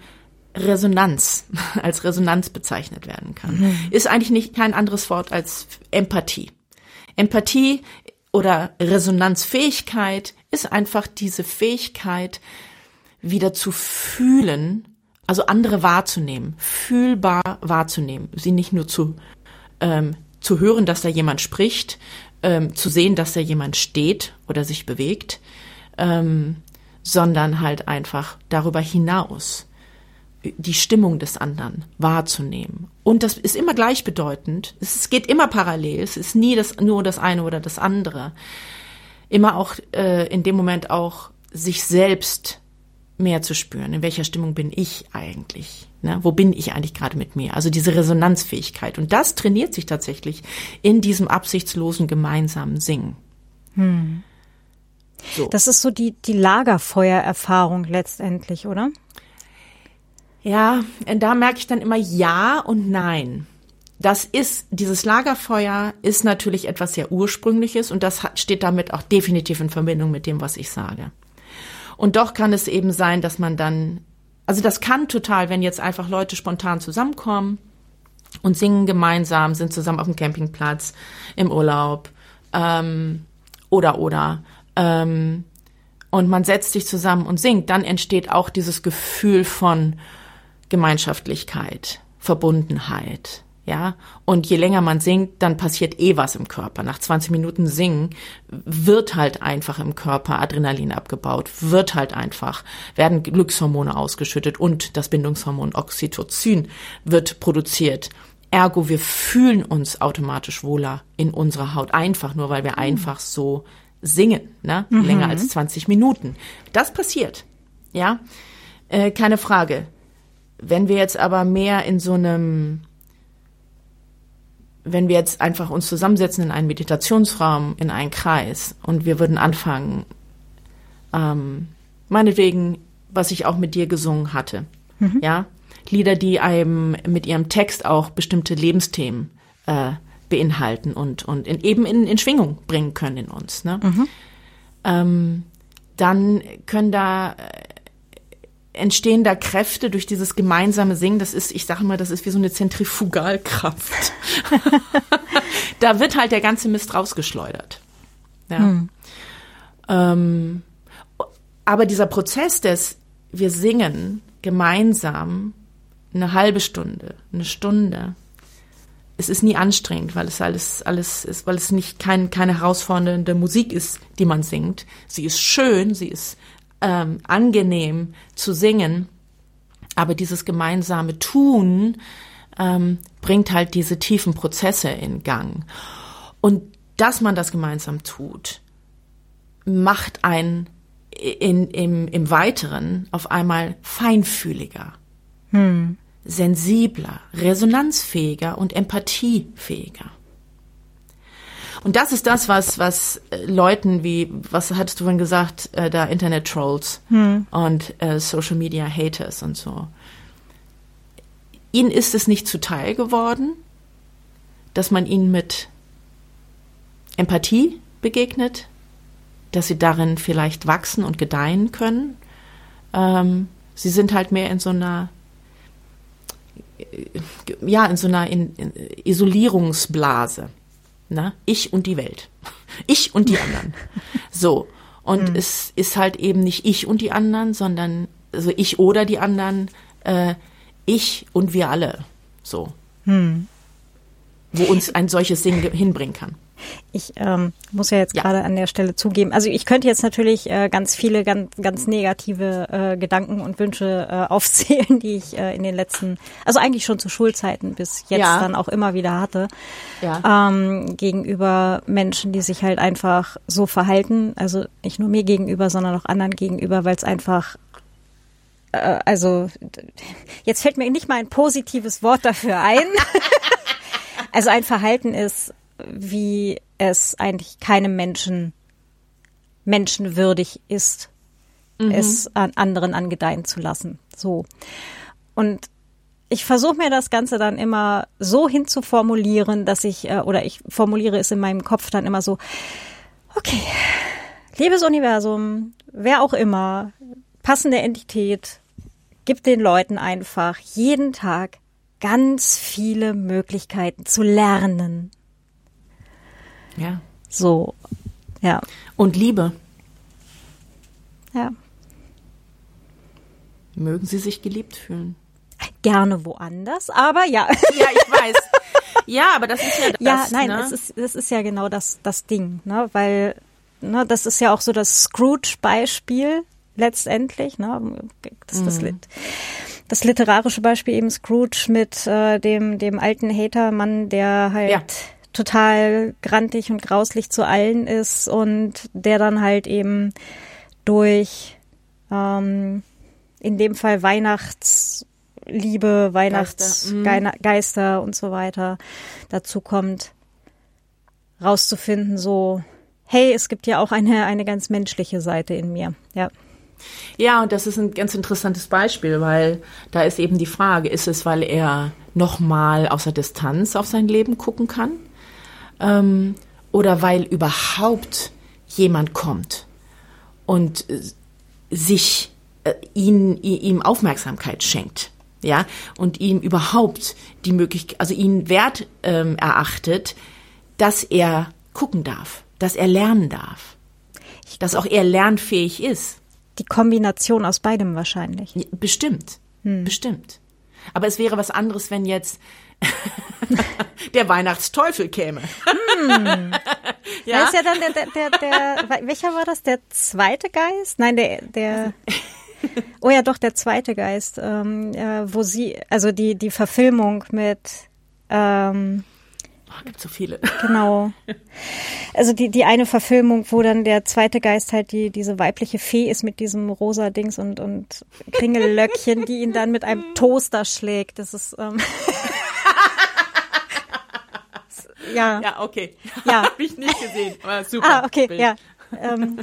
Resonanz als Resonanz bezeichnet werden kann. Mhm. Ist eigentlich nicht kein anderes Wort als Empathie. Empathie oder Resonanzfähigkeit ist einfach diese Fähigkeit, wieder zu fühlen, also andere wahrzunehmen, fühlbar wahrzunehmen, sie nicht nur zu, ähm, zu hören, dass da jemand spricht, ähm, zu sehen, dass da jemand steht oder sich bewegt, ähm, sondern halt einfach darüber hinaus die Stimmung des anderen wahrzunehmen. Und das ist immer gleichbedeutend. Es geht immer parallel. Es ist nie das, nur das eine oder das andere. Immer auch äh, in dem Moment auch sich selbst mehr zu spüren. In welcher Stimmung bin ich eigentlich? Ne? Wo bin ich eigentlich gerade mit mir? Also diese Resonanzfähigkeit. Und das trainiert sich tatsächlich in diesem absichtslosen gemeinsamen Singen. Hm. So. Das ist so die, die Lagerfeuererfahrung letztendlich, oder? Ja, da merke ich dann immer Ja und Nein. Das ist, dieses Lagerfeuer ist natürlich etwas sehr Ursprüngliches und das hat, steht damit auch definitiv in Verbindung mit dem, was ich sage. Und doch kann es eben sein, dass man dann, also das kann total, wenn jetzt einfach Leute spontan zusammenkommen und singen gemeinsam, sind zusammen auf dem Campingplatz, im Urlaub ähm, oder oder ähm, und man setzt sich zusammen und singt, dann entsteht auch dieses Gefühl von Gemeinschaftlichkeit, Verbundenheit. Ja, und je länger man singt, dann passiert eh was im Körper. Nach 20 Minuten Singen wird halt einfach im Körper Adrenalin abgebaut, wird halt einfach, werden Glückshormone ausgeschüttet und das Bindungshormon Oxytocin wird produziert. Ergo, wir fühlen uns automatisch wohler in unserer Haut, einfach nur, weil wir mhm. einfach so singen, ne? Mhm. Länger als 20 Minuten. Das passiert, ja, äh, keine Frage. Wenn wir jetzt aber mehr in so einem, wenn wir jetzt einfach uns zusammensetzen in einen Meditationsraum, in einen Kreis und wir würden anfangen, ähm, meinetwegen, was ich auch mit dir gesungen hatte, mhm. ja, Lieder, die einem mit ihrem Text auch bestimmte Lebensthemen äh, beinhalten und, und in, eben in, in Schwingung bringen können in uns. Ne? Mhm. Ähm, dann können da entstehen da Kräfte durch dieses gemeinsame Singen. Das ist, ich sage mal, das ist wie so eine Zentrifugalkraft. da wird halt der ganze Mist rausgeschleudert. Ja. Hm. Ähm, aber dieser Prozess des, wir singen gemeinsam eine halbe Stunde, eine Stunde, es ist nie anstrengend, weil es alles, alles ist, weil es nicht kein, keine herausfordernde Musik ist, die man singt. Sie ist schön, sie ist ähm, angenehm zu singen, aber dieses gemeinsame Tun ähm, bringt halt diese tiefen Prozesse in Gang. Und dass man das gemeinsam tut, macht einen in, im, im Weiteren auf einmal feinfühliger, hm. Sensibler, resonanzfähiger und empathiefähiger. Und das ist das, was, was äh, Leuten wie, was hattest du vorhin gesagt, äh, da Internet-Trolls hm. und äh, Social Media Haters und so. Ihnen ist es nicht zuteil geworden, dass man ihnen mit Empathie begegnet, dass sie darin vielleicht wachsen und gedeihen können. Ähm, sie sind halt mehr in so einer ja, in so einer in, in Isolierungsblase. Na, ich und die Welt. Ich und die anderen. So. Und mhm. es ist halt eben nicht ich und die anderen, sondern also ich oder die anderen, äh, ich und wir alle. So. Mhm. Wo uns ein solches Ding hinbringen kann. Ich ähm, muss ja jetzt ja. gerade an der Stelle zugeben, also ich könnte jetzt natürlich äh, ganz viele ganz, ganz negative äh, Gedanken und Wünsche äh, aufzählen, die ich äh, in den letzten, also eigentlich schon zu Schulzeiten bis jetzt ja. dann auch immer wieder hatte, ja. ähm, gegenüber Menschen, die sich halt einfach so verhalten, also nicht nur mir gegenüber, sondern auch anderen gegenüber, weil es einfach äh, also jetzt fällt mir nicht mal ein positives Wort dafür ein. also ein Verhalten ist, wie es eigentlich keinem Menschen menschenwürdig ist, mhm. es an anderen angedeihen zu lassen. So. Und ich versuche mir das Ganze dann immer so hinzuformulieren, dass ich, äh, oder ich formuliere es in meinem Kopf dann immer so, okay, liebes Universum, wer auch immer, passende Entität, gibt den Leuten einfach jeden Tag ganz viele Möglichkeiten zu lernen. Ja. So, ja. Und Liebe. Ja. Mögen Sie sich geliebt fühlen? Gerne woanders, aber ja. Ja, ich weiß. Ja, aber das ist ja das. Ja, nein, ne? das ist das ist ja genau das das Ding, ne, weil ne, das ist ja auch so das Scrooge-Beispiel letztendlich, ne, das, das, mhm. das literarische Beispiel eben Scrooge mit äh, dem dem alten Hatermann, der halt ja. Total grantig und grauslich zu allen ist und der dann halt eben durch ähm, in dem Fall Weihnachtsliebe, Weihnachtsgeister mhm. und so weiter dazu kommt, rauszufinden, so, hey, es gibt ja auch eine, eine ganz menschliche Seite in mir, ja. Ja, und das ist ein ganz interessantes Beispiel, weil da ist eben die Frage, ist es, weil er nochmal aus der Distanz auf sein Leben gucken kann? Ähm, oder weil überhaupt jemand kommt und sich äh, ihn, ihm Aufmerksamkeit schenkt, ja, und ihm überhaupt die Möglichkeit, also ihn wert ähm, erachtet, dass er gucken darf, dass er lernen darf, dass auch er lernfähig ist. Die Kombination aus beidem wahrscheinlich. Bestimmt, hm. bestimmt. Aber es wäre was anderes, wenn jetzt der Weihnachtsteufel käme. Hm. ja? Da ist ja dann der, der, der, der, welcher war das? Der zweite Geist? Nein, der, der. Oh ja, doch, der zweite Geist, ähm, äh, wo sie, also die, die Verfilmung mit, ähm, Oh, gibt so viele. Genau. Also die, die eine Verfilmung, wo dann der zweite Geist halt die, diese weibliche Fee ist mit diesem rosa Dings und, und Kringellöckchen, die ihn dann mit einem Toaster schlägt. Das ist, ähm ja. Ja, okay. Ja. Habe ich nicht gesehen, aber super. Ah, okay, Bild. ja. Ähm,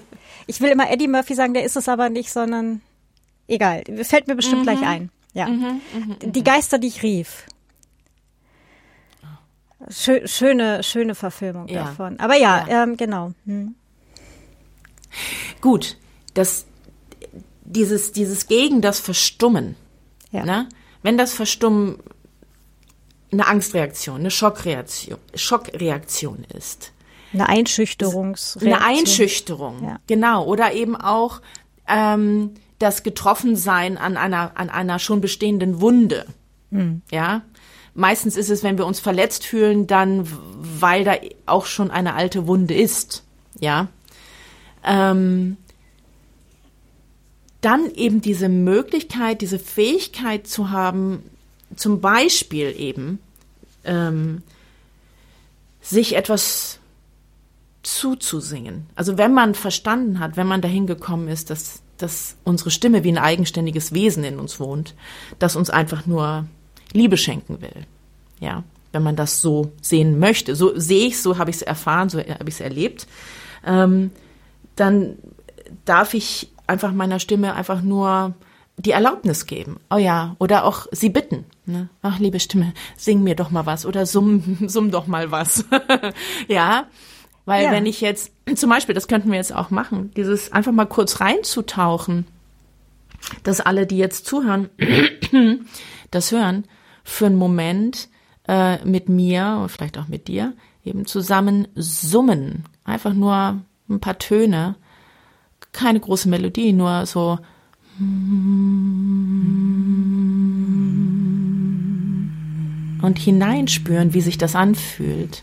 ich will immer Eddie Murphy sagen, der ist es aber nicht, sondern egal. Fällt mir bestimmt mhm. gleich ein. Ja. Mhm, mh, die mhm. Geister, die ich rief. Schö schöne, schöne Verfilmung ja. davon. Aber ja, ja. Ähm, genau. Hm. Gut, das, dieses, dieses gegen das Verstummen. Ja. Ne? Wenn das Verstummen eine Angstreaktion, eine Schockreaktion, Schockreaktion ist. Eine Einschüchterungsreaktion. Eine Einschüchterung, ja. genau. Oder eben auch ähm, das Getroffensein an einer, an einer schon bestehenden Wunde. Hm. Ja. Meistens ist es, wenn wir uns verletzt fühlen, dann, weil da auch schon eine alte Wunde ist. Ja. Ähm, dann eben diese Möglichkeit, diese Fähigkeit zu haben, zum Beispiel eben ähm, sich etwas zuzusingen. Also wenn man verstanden hat, wenn man dahin gekommen ist, dass, dass unsere Stimme wie ein eigenständiges Wesen in uns wohnt, das uns einfach nur Liebe schenken will. Ja, wenn man das so sehen möchte. So sehe ich so habe ich es erfahren, so habe ich es erlebt. Ähm, dann darf ich einfach meiner Stimme einfach nur die Erlaubnis geben. Oh ja, oder auch sie bitten. Ne? Ach, liebe Stimme, sing mir doch mal was oder summ, summ doch mal was. ja, weil ja. wenn ich jetzt, zum Beispiel, das könnten wir jetzt auch machen, dieses einfach mal kurz reinzutauchen, dass alle, die jetzt zuhören, das hören, für einen Moment äh, mit mir und vielleicht auch mit dir eben zusammen summen. Einfach nur ein paar Töne, keine große Melodie, nur so und hineinspüren, wie sich das anfühlt.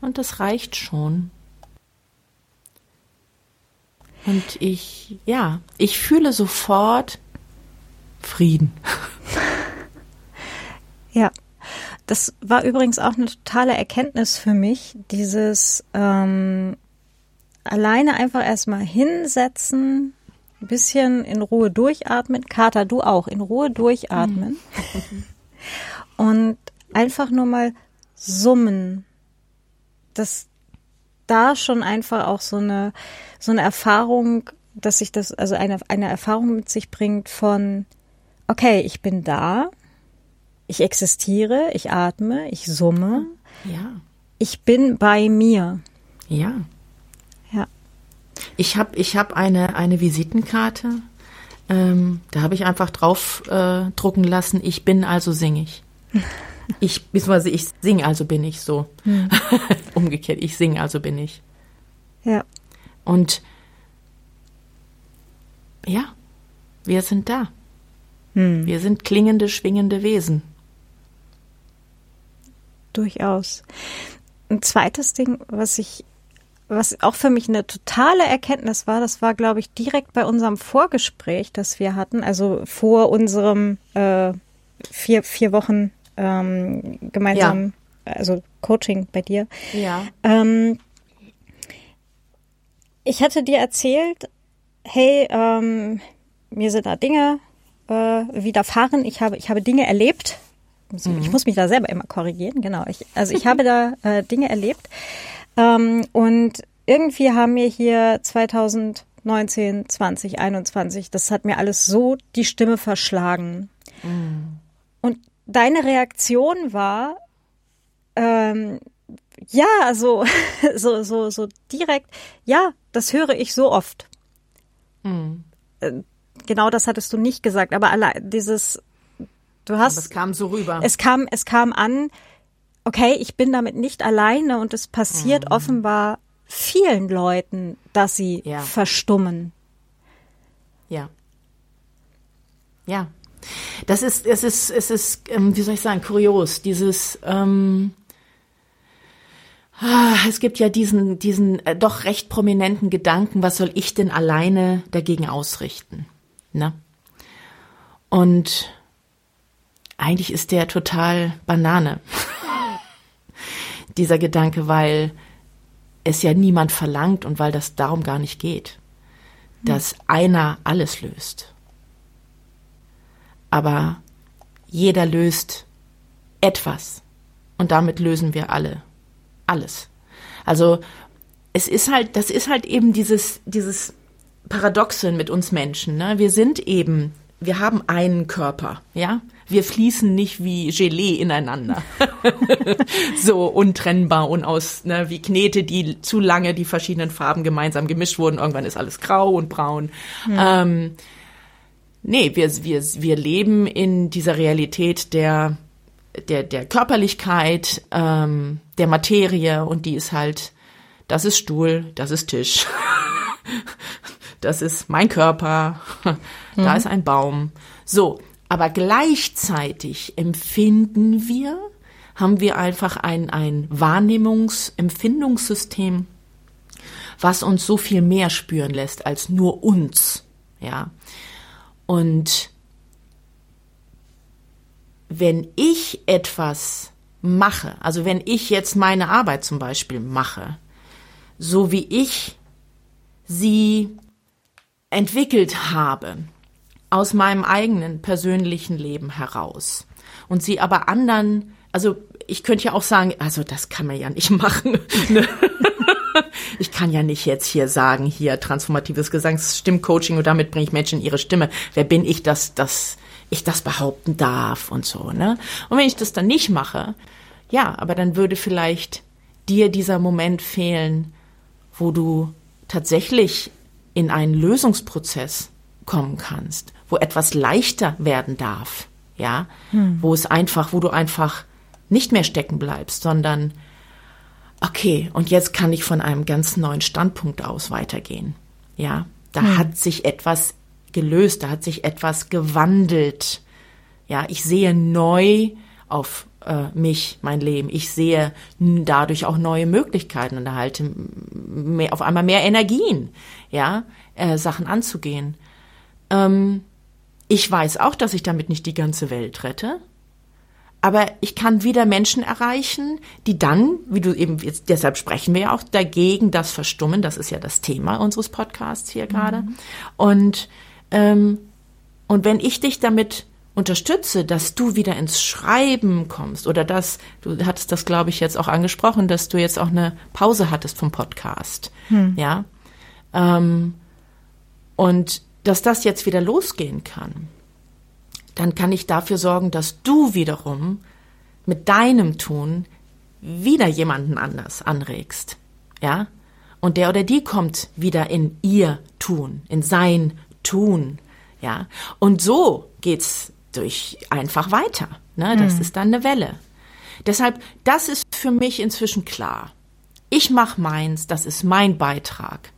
Und das reicht schon. Und ich, ja, ich fühle sofort Frieden. Ja, das war übrigens auch eine totale Erkenntnis für mich, dieses ähm, alleine einfach erstmal hinsetzen, ein bisschen in Ruhe durchatmen. Kater, du auch, in Ruhe durchatmen. Mhm. Und einfach nur mal summen. Das da schon einfach auch so eine, so eine Erfahrung, dass sich das, also eine, eine Erfahrung mit sich bringt von, okay, ich bin da, ich existiere, ich atme, ich summe. Ja. Ich bin bei mir. Ja. Ja. Ich habe ich hab eine, eine Visitenkarte. Ähm, da habe ich einfach drauf äh, drucken lassen, ich bin also sing ich. Beziehungsweise ich sing also bin ich so. Hm. Umgekehrt, ich sing also bin ich. Ja. Und ja, wir sind da. Hm. Wir sind klingende, schwingende Wesen. Durchaus. Ein zweites Ding, was ich, was auch für mich eine totale Erkenntnis war, das war, glaube ich, direkt bei unserem Vorgespräch, das wir hatten, also vor unserem äh, vier, vier Wochen ähm, gemeinsam, ja. also Coaching bei dir. Ja. Ähm, ich hatte dir erzählt, hey, ähm, mir sind da Dinge äh, widerfahren. Ich habe, ich habe Dinge erlebt. Mhm. Ich muss mich da selber immer korrigieren, genau. Ich, also ich habe da äh, Dinge erlebt. Ähm, und irgendwie haben mir hier 2019, 20, 21, das hat mir alles so die Stimme verschlagen. Mhm. Deine Reaktion war, ähm, ja, so, so, so, so direkt, ja, das höre ich so oft. Mhm. Genau das hattest du nicht gesagt, aber allein dieses, du hast. Aber es kam so rüber. Es kam, es kam an, okay, ich bin damit nicht alleine und es passiert mhm. offenbar vielen Leuten, dass sie ja. verstummen. Ja. Ja, das ist, es ist, es ist, ähm, wie soll ich sagen, kurios. Dieses, ähm, ah, es gibt ja diesen, diesen äh, doch recht prominenten Gedanken, was soll ich denn alleine dagegen ausrichten? Ne? Und eigentlich ist der total Banane. Dieser Gedanke, weil es ja niemand verlangt und weil das darum gar nicht geht, dass einer alles löst aber jeder löst etwas und damit lösen wir alle alles. Also es ist halt, das ist halt eben dieses, dieses Paradoxon mit uns Menschen. Ne? Wir sind eben, wir haben einen Körper, ja. Wir fließen nicht wie Gelee ineinander. so untrennbar und aus, ne, wie Knete, die zu lange die verschiedenen Farben gemeinsam gemischt wurden. Irgendwann ist alles grau und braun. Mhm. Ähm, Nee, wir, wir, wir leben in dieser Realität der, der, der Körperlichkeit, ähm, der Materie und die ist halt, das ist Stuhl, das ist Tisch, das ist mein Körper, da mhm. ist ein Baum. So, aber gleichzeitig empfinden wir, haben wir einfach ein, ein Wahrnehmungs-, Empfindungssystem, was uns so viel mehr spüren lässt als nur uns, ja. Und wenn ich etwas mache, also wenn ich jetzt meine Arbeit zum Beispiel mache, so wie ich sie entwickelt habe, aus meinem eigenen persönlichen Leben heraus und sie aber anderen, also ich könnte ja auch sagen, also das kann man ja nicht machen. Ne? ich kann ja nicht jetzt hier sagen, hier transformatives Gesangsstimmcoaching und damit bringe ich Menschen in ihre Stimme. Wer bin ich, dass, dass ich das behaupten darf und so, ne? Und wenn ich das dann nicht mache, ja, aber dann würde vielleicht dir dieser Moment fehlen, wo du tatsächlich in einen Lösungsprozess kommen kannst, wo etwas leichter werden darf, ja, hm. wo es einfach, wo du einfach nicht mehr stecken bleibst, sondern okay, und jetzt kann ich von einem ganz neuen Standpunkt aus weitergehen. Ja, da hm. hat sich etwas gelöst, da hat sich etwas gewandelt. Ja, ich sehe neu auf, äh, mich, mein Leben. Ich sehe dadurch auch neue Möglichkeiten und erhalte mehr, auf einmal mehr Energien, ja, äh, Sachen anzugehen. Ähm, ich weiß auch, dass ich damit nicht die ganze Welt rette. Aber ich kann wieder Menschen erreichen, die dann, wie du eben jetzt, deshalb sprechen wir ja auch dagegen das Verstummen, das ist ja das Thema unseres Podcasts hier gerade. Mhm. Und, ähm, und wenn ich dich damit unterstütze, dass du wieder ins Schreiben kommst oder dass, du hattest das, glaube ich, jetzt auch angesprochen, dass du jetzt auch eine Pause hattest vom Podcast. Hm. Ja. Ähm, und dass das jetzt wieder losgehen kann, dann kann ich dafür sorgen, dass du wiederum mit deinem Tun wieder jemanden anders anregst. Ja? Und der oder die kommt wieder in ihr Tun, in sein Tun. Ja? Und so geht's durch einfach weiter. Ne? Das mhm. ist dann eine Welle. Deshalb, das ist für mich inzwischen klar. Ich mache meins, das ist mein Beitrag.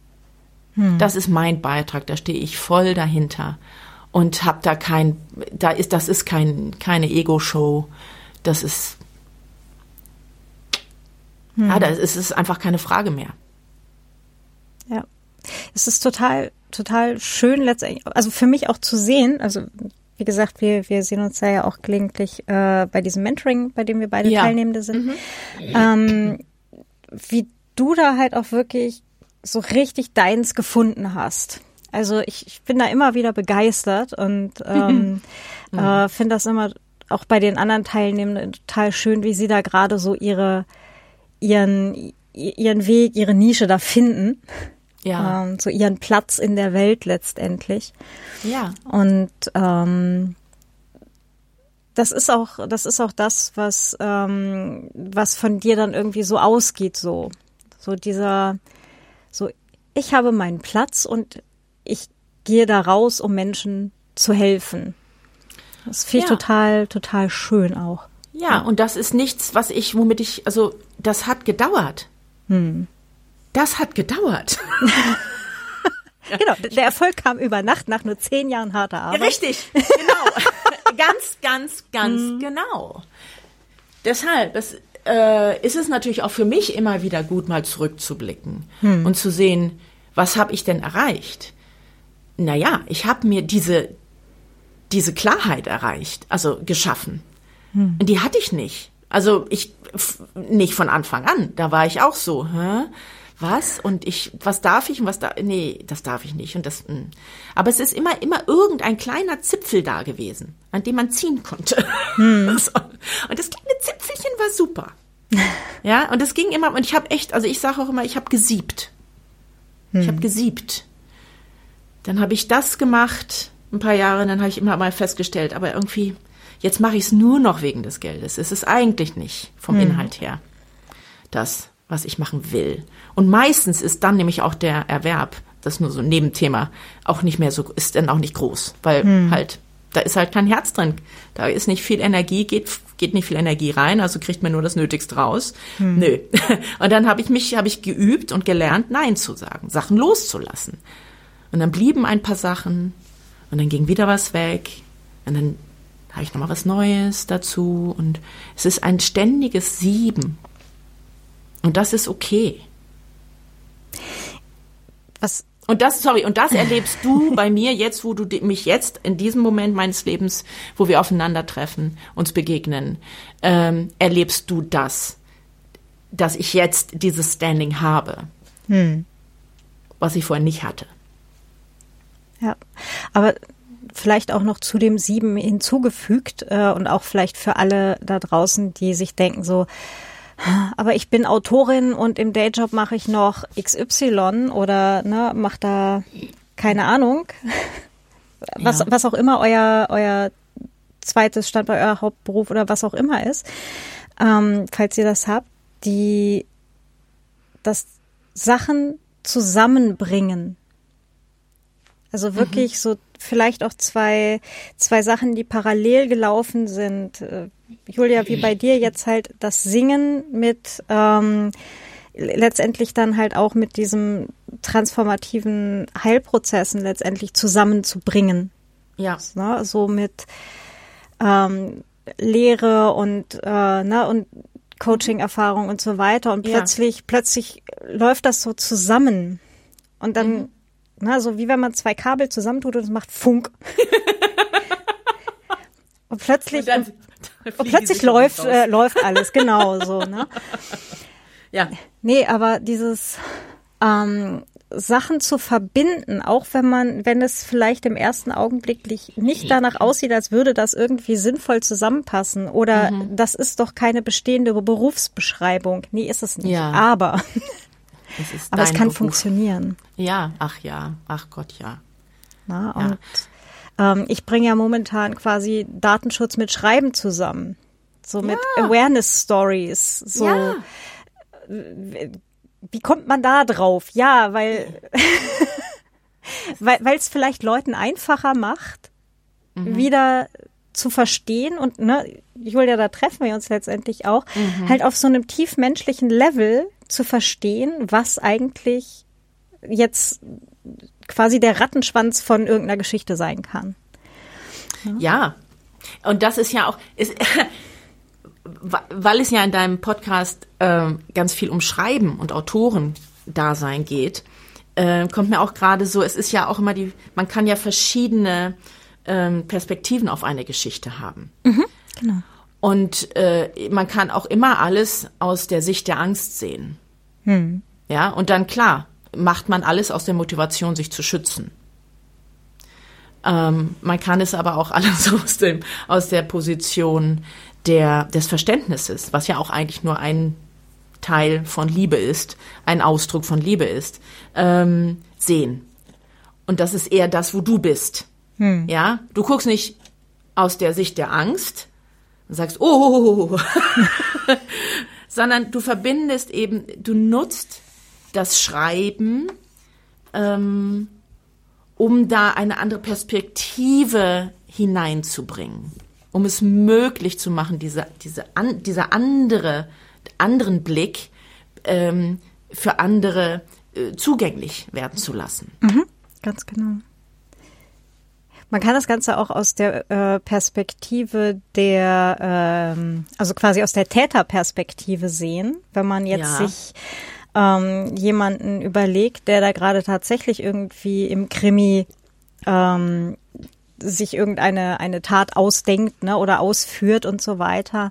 Mhm. Das ist mein Beitrag, da stehe ich voll dahinter und habe da kein, da ist, das ist kein, keine Ego-Show, das ist, mhm. ja, das ist, ist einfach keine Frage mehr. Ja, es ist total, total schön letztendlich, also für mich auch zu sehen, also wie gesagt, wir, wir sehen uns da ja auch gelegentlich äh, bei diesem Mentoring, bei dem wir beide ja. Teilnehmende sind. Mhm. Ähm, wie du da halt auch wirklich so richtig deins gefunden hast. Also ich, ich bin da immer wieder begeistert und ähm, mhm. äh, finde das immer auch bei den anderen Teilnehmenden total schön, wie sie da gerade so ihre ihren ihren Weg, ihre Nische da finden ja. ähm, so ihren Platz in der Welt letztendlich. Ja. Und ähm, das ist auch, das ist auch das, was, ähm, was von dir dann irgendwie so ausgeht, so. So dieser, so, ich habe meinen Platz und ich gehe da raus, um Menschen zu helfen. Das finde ich ja. total, total schön auch. Ja, ja, und das ist nichts, was ich, womit ich, also, das hat gedauert. Hm. Das hat gedauert. genau, der Erfolg kam über Nacht nach nur zehn Jahren harter Arbeit. richtig, genau. ganz, ganz, ganz mhm. genau. Deshalb es, äh, ist es natürlich auch für mich immer wieder gut, mal zurückzublicken mhm. und zu sehen, was habe ich denn erreicht? Naja, ich habe mir diese, diese Klarheit erreicht, also geschaffen. Mhm. Und die hatte ich nicht. Also ich nicht von Anfang an. Da war ich auch so. Hä? was und ich, was darf ich und was da, nee, das darf ich nicht und das, mh. Hm. aber es ist immer, immer irgendein kleiner Zipfel da gewesen, an dem man ziehen konnte. Hm. Und das kleine Zipfelchen war super. ja, und es ging immer, und ich habe echt, also ich sage auch immer, ich habe gesiebt. Hm. Ich habe gesiebt. Dann habe ich das gemacht, ein paar Jahre, dann habe ich immer mal festgestellt, aber irgendwie, jetzt mache ich es nur noch wegen des Geldes. Es ist eigentlich nicht vom hm. Inhalt her das was ich machen will. Und meistens ist dann nämlich auch der Erwerb, das ist nur so ein Nebenthema, auch nicht mehr so, ist dann auch nicht groß, weil hm. halt, da ist halt kein Herz drin. Da ist nicht viel Energie, geht, geht nicht viel Energie rein, also kriegt man nur das Nötigste raus. Hm. Nö. Und dann habe ich mich, habe ich geübt und gelernt, Nein zu sagen, Sachen loszulassen. Und dann blieben ein paar Sachen und dann ging wieder was weg und dann habe ich nochmal was Neues dazu und es ist ein ständiges Sieben und das ist okay. Was und das, sorry, und das erlebst du bei mir jetzt, wo du mich jetzt in diesem Moment meines Lebens, wo wir aufeinandertreffen, uns begegnen, ähm, erlebst du das, dass ich jetzt dieses Standing habe, hm. was ich vorher nicht hatte. Ja, aber vielleicht auch noch zu dem Sieben hinzugefügt äh, und auch vielleicht für alle da draußen, die sich denken so, aber ich bin Autorin und im Dayjob mache ich noch XY oder ne, mache da keine Ahnung, was, ja. was auch immer euer, euer zweites Standbein, euer Hauptberuf oder was auch immer ist, ähm, falls ihr das habt, die das Sachen zusammenbringen. Also wirklich mhm. so vielleicht auch zwei, zwei Sachen, die parallel gelaufen sind. Äh, Julia, wie bei dir jetzt halt das Singen mit ähm, letztendlich dann halt auch mit diesem transformativen Heilprozessen letztendlich zusammenzubringen. Ja. Ne? So mit ähm, Lehre und äh, ne und Coaching-Erfahrung und so weiter und Ja. plötzlich plötzlich läuft das so zusammen und dann Mhm. Na so wie wenn man zwei Kabel zusammentut und es macht Funk und plötzlich Und dann fliegen und plötzlich läuft äh, läuft alles genau so ne ja, Nee, aber dieses ähm, Sachen zu verbinden, auch wenn man, wenn es vielleicht im ersten Augenblick nicht danach aussieht, als würde das irgendwie sinnvoll zusammenpassen oder Mhm. das ist doch keine bestehende Berufsbeschreibung. Nee, ist es nicht. Ja. Aber, es ist aber es kann Beruf. funktionieren. Ja, ach ja, ach Gott, ja. Na? Und ähm, ich bringe ja momentan quasi Datenschutz mit Schreiben zusammen. So mit Awareness Stories. So Ja. wie kommt man da drauf? Ja, weil weil weil es vielleicht Leuten einfacher macht, wieder zu verstehen und ne, Julia, da treffen wir uns letztendlich auch, halt auf so einem tiefmenschlichen Level zu verstehen, was eigentlich jetzt quasi der Rattenschwanz von irgendeiner Geschichte sein kann. Ja. Und das ist ja auch, ist, weil es ja in deinem Podcast ähm, ganz viel um Schreiben und Autoren-Dasein geht, äh, kommt mir auch gerade so, es ist ja auch immer die, man kann ja verschiedene ähm, Perspektiven auf eine Geschichte haben. Genau. Und äh, man kann auch immer alles aus der Sicht der Angst sehen. Ja, und dann klar, macht man alles aus der Motivation, sich zu schützen. Ähm, man kann es aber auch alles aus, dem, aus der Position der, des Verständnisses, was ja auch eigentlich nur ein Teil von Liebe ist, ein Ausdruck von Liebe ist, ähm, sehen. Und das ist eher das, wo du bist. Ja, du guckst nicht aus der Sicht der Angst sagst, oh, sondern du verbindest eben, du nutzt das Schreiben, ähm, um da eine andere Perspektive hineinzubringen, um es möglich zu machen, diese, diese an, dieser andere, anderen Blick ähm, für andere äh, zugänglich werden zu lassen. Ganz genau. Man kann das Ganze auch aus der äh, Perspektive der, ähm, also quasi aus der Täterperspektive sehen, wenn man jetzt Ja. sich ähm, jemanden überlegt, der da gerade tatsächlich irgendwie im Krimi ähm, sich irgendeine eine Tat ausdenkt ne, oder ausführt und so weiter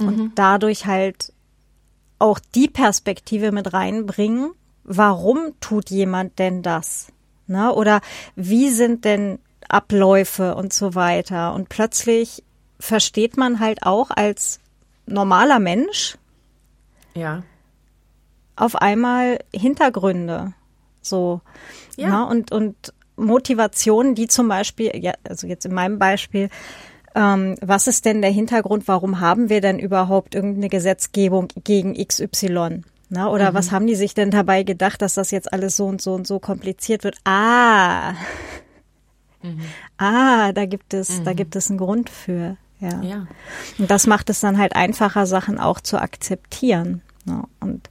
und dadurch halt auch die Perspektive mit reinbringen, warum tut jemand denn das? Ne? Oder wie sind denn Abläufe und so weiter? Und plötzlich versteht man halt auch als normaler Mensch Ja. auf einmal Hintergründe. So. Ja. Ne? Und, und Motivationen, die zum Beispiel, ja, also jetzt in meinem Beispiel, ähm, was ist denn der Hintergrund, warum haben wir denn überhaupt irgendeine Gesetzgebung gegen XY? Na, oder was haben die sich denn dabei gedacht, dass das jetzt alles so und so und so kompliziert wird? Ah, ah, da gibt es, da gibt es einen Grund für. Ja. Ja. Und das macht es dann halt einfacher, Sachen auch zu akzeptieren. Ne? Und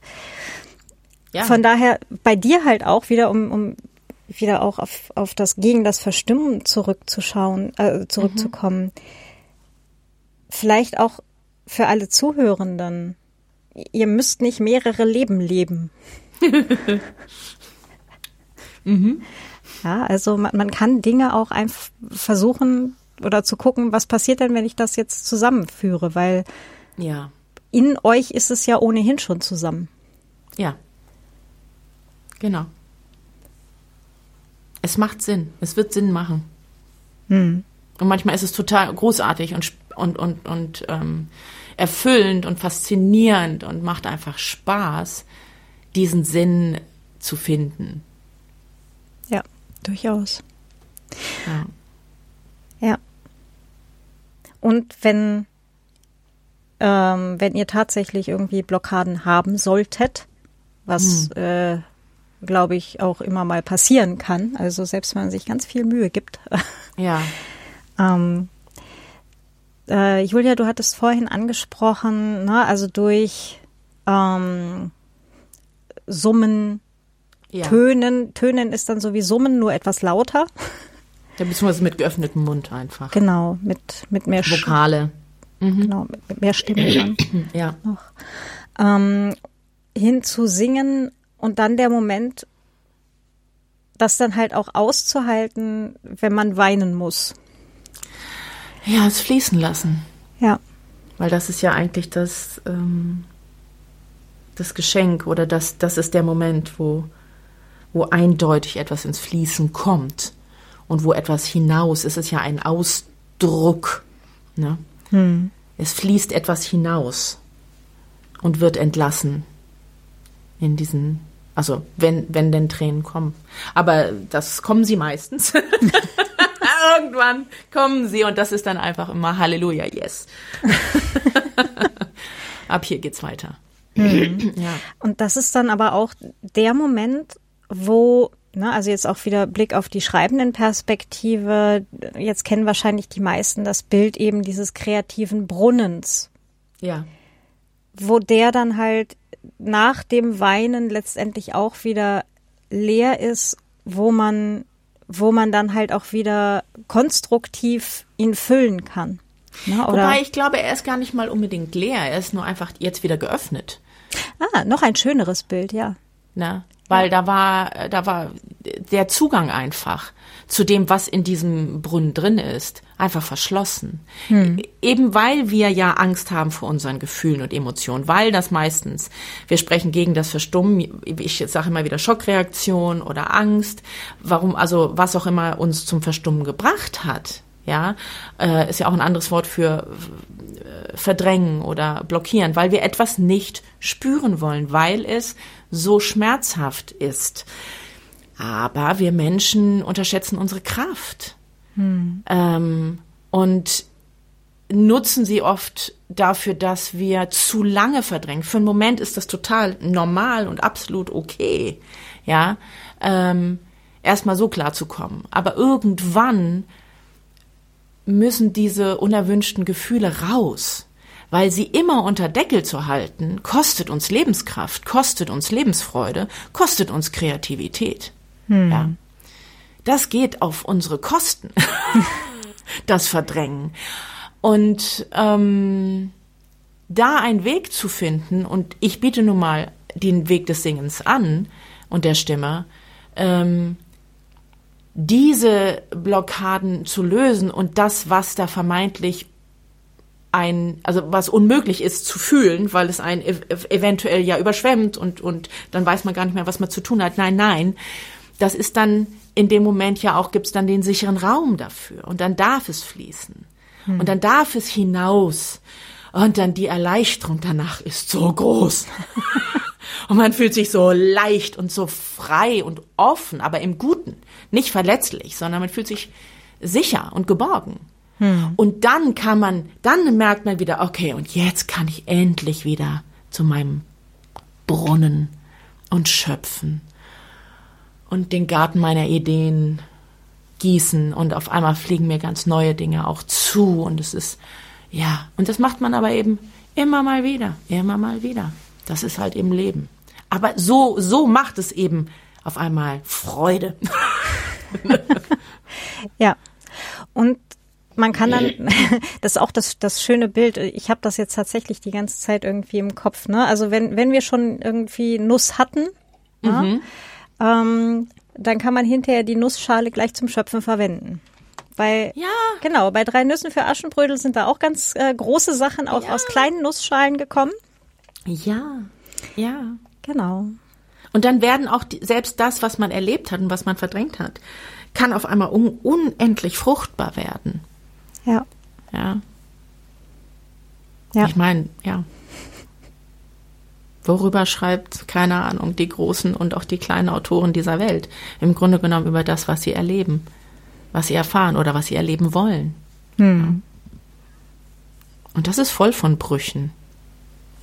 Ja. von daher bei dir halt auch wieder, um, um wieder auch auf, auf das gegen das Verstimmen zurückzuschauen, äh, zurückzukommen. Vielleicht auch für alle Zuhörenden. Ihr müsst nicht mehrere Leben leben. Ja, also man, man kann Dinge auch einfach versuchen oder zu gucken, was passiert denn, wenn ich das jetzt zusammenführe, weil Ja. in euch ist es ja ohnehin schon zusammen. Ja. Genau. Es macht Sinn. Es wird Sinn machen. Und manchmal ist es total großartig und, und, und, und ähm, erfüllend und faszinierend und macht einfach Spaß, diesen Sinn zu finden. Durchaus. Ja. Ja. Und wenn, ähm, wenn ihr tatsächlich irgendwie Blockaden haben solltet, was, äh, glaube ich, auch immer mal passieren kann, also selbst wenn man sich ganz viel Mühe gibt. Ja. ähm, äh, Julia, du hattest vorhin angesprochen, ne, also durch ähm, Summen, ja. Tönen, Tönen ist dann so wie Summen, nur etwas lauter. ja. Beziehungsweise mit geöffnetem Mund einfach. Genau, mit, mit mehr Vokale. Mhm. Genau, mit mehr Stimme dann Ja. noch. Ähm, hin zu singen und dann der Moment, das dann halt auch auszuhalten, wenn man weinen muss. Ja, es fließen lassen. Ja. Weil das ist ja eigentlich das, ähm, das Geschenk oder das, das ist der Moment, wo, wo eindeutig etwas ins Fließen kommt und wo etwas hinaus, es ist ja ein Ausdruck. Ne? Hm. Es fließt etwas hinaus und wird entlassen in diesen, also wenn, wenn denn Tränen kommen. Aber das kommen sie meistens. Irgendwann kommen sie und das ist dann einfach immer Halleluja, yes. Ab hier geht's weiter. Ja. Und das ist dann aber auch der Moment, wo, ne, also jetzt auch wieder Blick auf die schreibenden Perspektive, jetzt kennen wahrscheinlich die meisten das Bild eben dieses kreativen Brunnens, Ja. wo der dann halt nach dem Weinen letztendlich auch wieder leer ist, wo man, wo man dann halt auch wieder konstruktiv ihn füllen kann. Ne, Wobei ich glaube, er ist gar nicht mal unbedingt leer, er ist nur einfach jetzt wieder geöffnet. ah, noch ein schöneres Bild, ja. Ne? Weil da war, da war der Zugang einfach zu dem, was in diesem Brunnen drin ist, einfach verschlossen. Eben weil wir ja Angst haben vor unseren Gefühlen und Emotionen, weil das meistens, wir sprechen gegen das Verstummen, ich sage immer wieder Schockreaktion oder Angst, warum, also was auch immer uns zum Verstummen gebracht hat. Ja, äh, ist ja auch ein anderes Wort für äh, verdrängen oder blockieren, weil wir etwas nicht spüren wollen, weil es so schmerzhaft ist. Aber wir Menschen unterschätzen unsere Kraft ähm, und nutzen sie oft dafür, dass wir zu lange verdrängen. Für einen Moment ist das total normal und absolut okay, ja, ähm, erstmal so klar zu kommen. Aber irgendwann müssen diese unerwünschten Gefühle raus, weil sie immer unter Deckel zu halten, kostet uns Lebenskraft, kostet uns Lebensfreude, kostet uns Kreativität. Ja. Das geht auf unsere Kosten, das Verdrängen. Und ähm, da einen Weg zu finden, und ich biete nun mal den Weg des Singens an und der Stimme, ähm, diese Blockaden zu lösen und das, was da vermeintlich ein, also was unmöglich ist zu fühlen, weil es einen ev eventuell ja überschwemmt und, und dann weiß man gar nicht mehr, was man zu tun hat. Nein, nein. Das ist dann in dem Moment ja auch, gibt's dann den sicheren Raum dafür. Und dann darf es fließen. Und dann darf es hinaus. Und dann die Erleichterung danach ist so groß. und man fühlt sich so leicht und so frei und offen, aber im Guten. Nicht verletzlich, sondern man fühlt sich sicher und geborgen. Und dann kann man, dann merkt man wieder, okay, und jetzt kann ich endlich wieder zu meinem Brunnen und schöpfen und den Garten meiner Ideen gießen und auf einmal fliegen mir ganz neue Dinge auch zu und es ist, ja, und das macht man aber eben immer mal wieder, immer mal wieder. Das ist halt eben Leben. Aber so, so macht es eben auf einmal Freude. Ja. Und man kann dann, das ist auch das, das schöne Bild, ich habe das jetzt tatsächlich die ganze Zeit irgendwie im Kopf. Ne? Also wenn, wenn wir schon irgendwie Nuss hatten, ja, ähm, dann kann man hinterher die Nussschale gleich zum Schöpfen verwenden. Weil, Ja. genau, bei drei Nüssen für Aschenbrödel sind da auch ganz äh, große Sachen auch aus kleinen Nussschalen gekommen. Ja, ja. Genau. Und dann werden auch die, selbst das, was man erlebt hat und was man verdrängt hat, kann auf einmal un, unendlich fruchtbar werden. Ja. Ja. Ja. Ich meine, ja. Worüber schreibt, keine Ahnung, die großen und auch die kleinen Autoren dieser Welt? Im Grunde genommen über das, was sie erleben, was sie erfahren oder was sie erleben wollen. Hm. Und das ist voll von Brüchen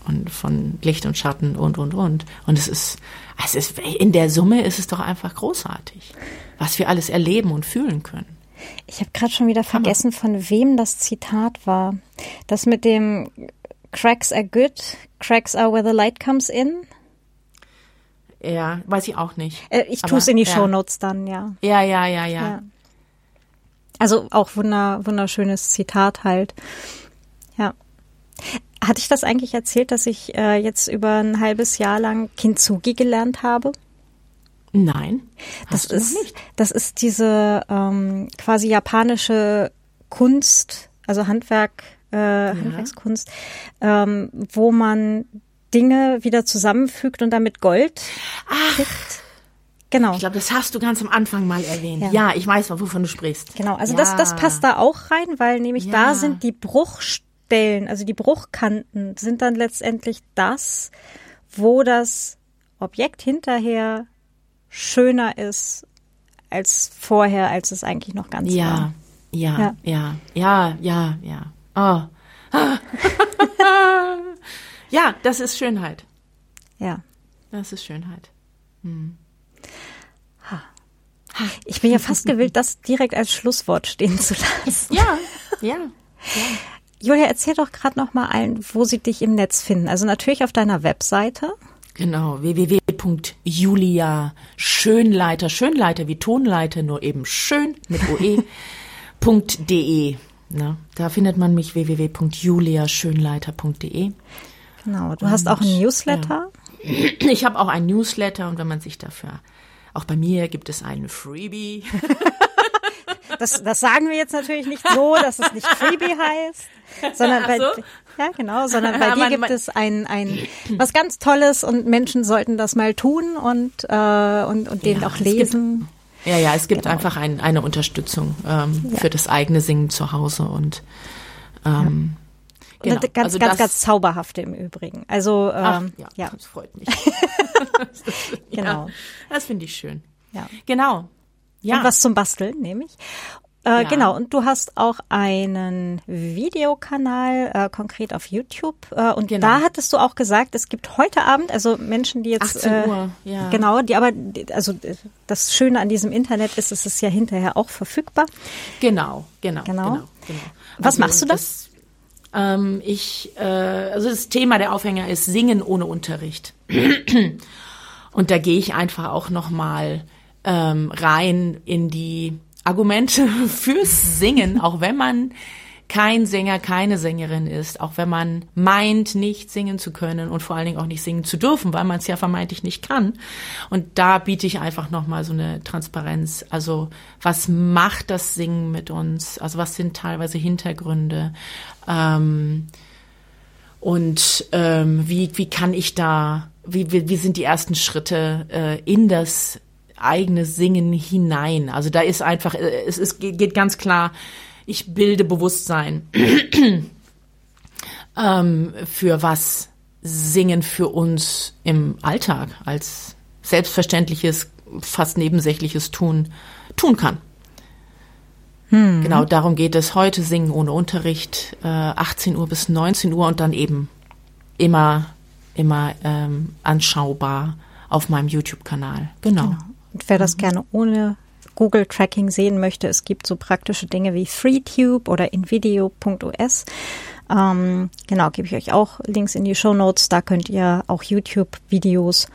und von Licht und Schatten und, und, und. Und es ist, es ist, in der Summe ist es doch einfach großartig, was wir alles erleben und fühlen können. Ich habe gerade schon wieder vergessen, von wem das Zitat war. Das mit dem Cracks are good, cracks are where the light comes in. Ja, weiß ich auch nicht. Äh, ich tue es in die ja. Shownotes dann, ja. Ja, ja, ja, ja. ja. Also auch wunder, wunderschönes Zitat halt. Ja. Hatte ich das eigentlich erzählt, dass ich äh, jetzt über ein halbes Jahr lang Kintsugi gelernt habe? Nein. Das ist, das ist diese ähm, quasi japanische Kunst, also Handwerk, äh, ja. Handwerkskunst, ähm, wo man Dinge wieder zusammenfügt und damit Gold Ach. kriegt. Genau. Ich glaube, das hast du ganz am Anfang mal erwähnt. Ja, ja ich weiß, wovon du sprichst. Genau, also ja. das, das passt da auch rein, weil nämlich da sind die Bruchstellen, also die Bruchkanten sind dann letztendlich das, wo das Objekt hinterher schöner ist als vorher, als es eigentlich noch ganz ja. war. Ja, ja, ja, ja, ja, ja. Oh. ja, das ist Schönheit. Ja. Das ist Schönheit. Hm. Ich bin ja fast gewillt, das direkt als Schlusswort stehen zu lassen. Ja, ja. ja. Julia, erzähl doch gerade noch mal allen, wo sie dich im Netz finden. Also natürlich auf deiner Webseite. Genau, www.julia Schönleiter, Schönleiter wie Tonleiter, nur eben schön mit oe.de. Ne? Da findet man mich www.juliaschönleiter.de. Genau, du und, hast auch ein Newsletter. Ja. Ich habe auch ein Newsletter und wenn man sich dafür auch bei mir gibt es einen Freebie. Das, das sagen wir jetzt natürlich nicht so, dass es nicht Freebie heißt, sondern bei, so? ja genau, sondern bei dir gibt es ein, ein was ganz Tolles und Menschen sollten das mal tun und äh, und, und den ja, auch lesen. Gibt, ja, ja, es gibt genau. einfach ein, eine Unterstützung ähm, ja. für das eigene Singen zu Hause und ähm, Genau. Ganz, also ganz, ganz zauberhafte im Übrigen. Also ähm, Ach, ja, ja, das freut mich. das, genau. Ja, das finde ich schön. Ja. Genau. Ja. Und was zum Basteln, nehme ich. Äh, ja. Genau, und du hast auch einen Videokanal, äh, konkret auf YouTube. Äh, und genau. da hattest du auch gesagt, es gibt heute Abend, also Menschen, die jetzt 18 äh, Uhr, ja. genau, die aber, also das Schöne an diesem Internet ist, es ist ja hinterher auch verfügbar. Genau, genau, genau. genau, genau. Was also machst du da? Das, ähm, ich, äh, also das Thema der Aufhänger ist Singen ohne Unterricht. Und da gehe ich einfach auch noch mal ähm, rein in die Argumente fürs Singen, auch wenn man kein Sänger, keine Sängerin ist, auch wenn man meint, nicht singen zu können und vor allen Dingen auch nicht singen zu dürfen, weil man es ja vermeintlich nicht kann. Und da biete ich einfach nochmal so eine Transparenz. Also was macht das Singen mit uns? Also was sind teilweise Hintergründe? Ähm, und ähm, wie, wie kann ich da, wie, wie, wie sind die ersten Schritte äh, in das eigene Singen hinein? Also da ist einfach, äh, es, es geht ganz klar, ich bilde Bewusstsein ähm, für was Singen für uns im Alltag als selbstverständliches, fast nebensächliches Tun tun kann. Hm. Genau, darum geht es heute, Singen ohne Unterricht, äh, 18 Uhr bis 19 Uhr und dann eben immer, immer ähm, anschaubar auf meinem YouTube-Kanal. Genau. genau. Und wer das mhm. gerne ohne Google Tracking sehen möchte, es gibt so praktische Dinge wie FreeTube oder invideo.os. Ähm, genau, gebe ich euch auch Links in die Show Notes. Da könnt ihr auch YouTube-Videos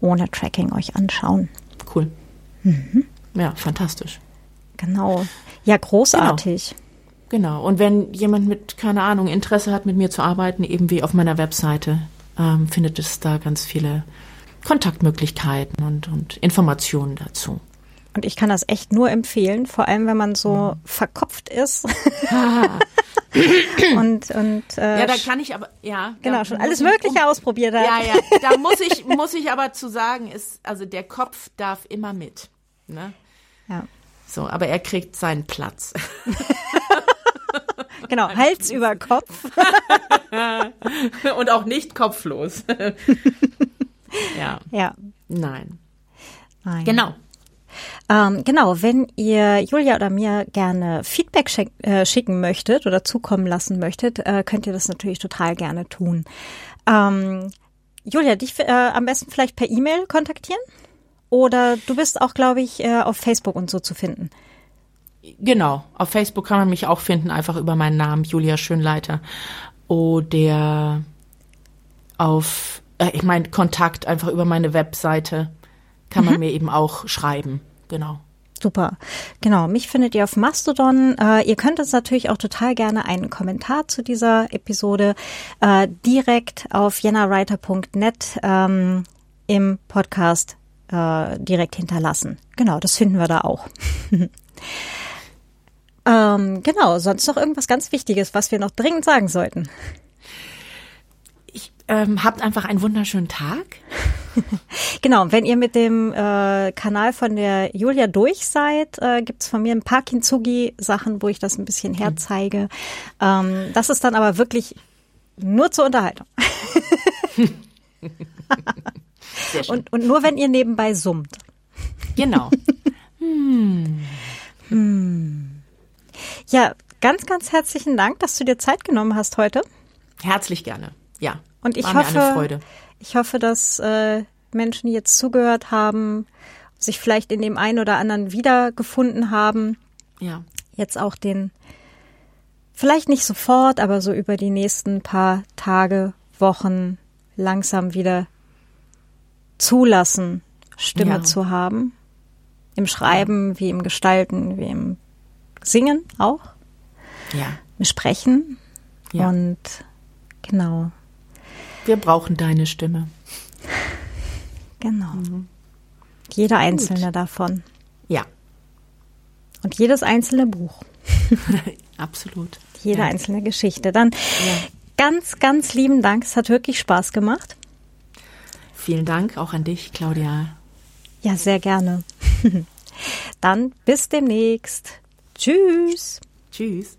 ohne Tracking euch anschauen. Cool. Mhm. Ja, fantastisch. Genau. Ja, großartig. Genau. genau. Und wenn jemand mit, keine Ahnung, Interesse hat, mit mir zu arbeiten, eben wie auf meiner Webseite, ähm, findet es da ganz viele Kontaktmöglichkeiten und, und Informationen dazu. Und ich kann das echt nur empfehlen, vor allem wenn man so mhm. verkopft ist. und und äh, ja, da kann ich aber ja genau schon alles Mögliche um, ausprobiert haben. Ja, ja, da muss ich muss ich aber zu sagen, ist also der Kopf darf immer mit. Ne? Ja. So, aber er kriegt seinen Platz. genau, Hals über Kopf. und auch nicht kopflos. Ja. Ja. Nein. Nein. Genau. Ähm, genau, wenn ihr Julia oder mir gerne Feedback schick, äh, schicken möchtet oder zukommen lassen möchtet, äh, könnt ihr das natürlich total gerne tun. Ähm, Julia, dich äh, am besten vielleicht per E-Mail kontaktieren? Oder du bist auch, glaube ich, äh, auf Facebook und so zu finden. Genau, auf Facebook kann man mich auch finden, einfach über meinen Namen, Julia Schönleiter. Oder auf, äh, ich meine, Kontakt einfach über meine Webseite kann man mhm. mir eben auch schreiben. Genau. Super. Genau, mich findet ihr auf Mastodon. Äh, ihr könnt uns natürlich auch total gerne einen Kommentar zu dieser Episode äh, direkt auf jennawriter.net ähm, im Podcast äh, direkt hinterlassen. Genau, das finden wir da auch. ähm, genau, sonst noch irgendwas ganz Wichtiges, was wir noch dringend sagen sollten. Ähm, habt einfach einen wunderschönen Tag. genau, wenn ihr mit dem äh, Kanal von der Julia durch seid, äh, gibt's von mir ein paar Kintsugi-Sachen, wo ich das ein bisschen mhm. herzeige. Ähm, das ist dann aber wirklich nur zur Unterhaltung. und, und nur wenn ihr nebenbei summt. Genau. hm. Hm. Ja, ganz, ganz herzlichen Dank, dass du dir Zeit genommen hast heute. Herzlich gerne. Ja. Und ich hoffe, ich hoffe, dass äh, Menschen, die jetzt zugehört haben, sich vielleicht in dem einen oder anderen wiedergefunden haben. Ja. Jetzt auch den, vielleicht nicht sofort, aber so über die nächsten paar Tage, Wochen langsam wieder zulassen, Stimme ja. zu haben. Im Schreiben, ja. wie im Gestalten, wie im Singen auch. Ja. Im Sprechen. Ja. Und genau. Wir brauchen deine Stimme. Genau. Mhm. Jeder einzelne Gut. davon. Ja. Und jedes einzelne Buch. Absolut. Jede ja. einzelne Geschichte. Dann ja. ganz, ganz lieben Dank. Es hat wirklich Spaß gemacht. Vielen Dank auch an dich, Claudia. Ja, sehr gerne. Dann bis demnächst. Tschüss. Tschüss.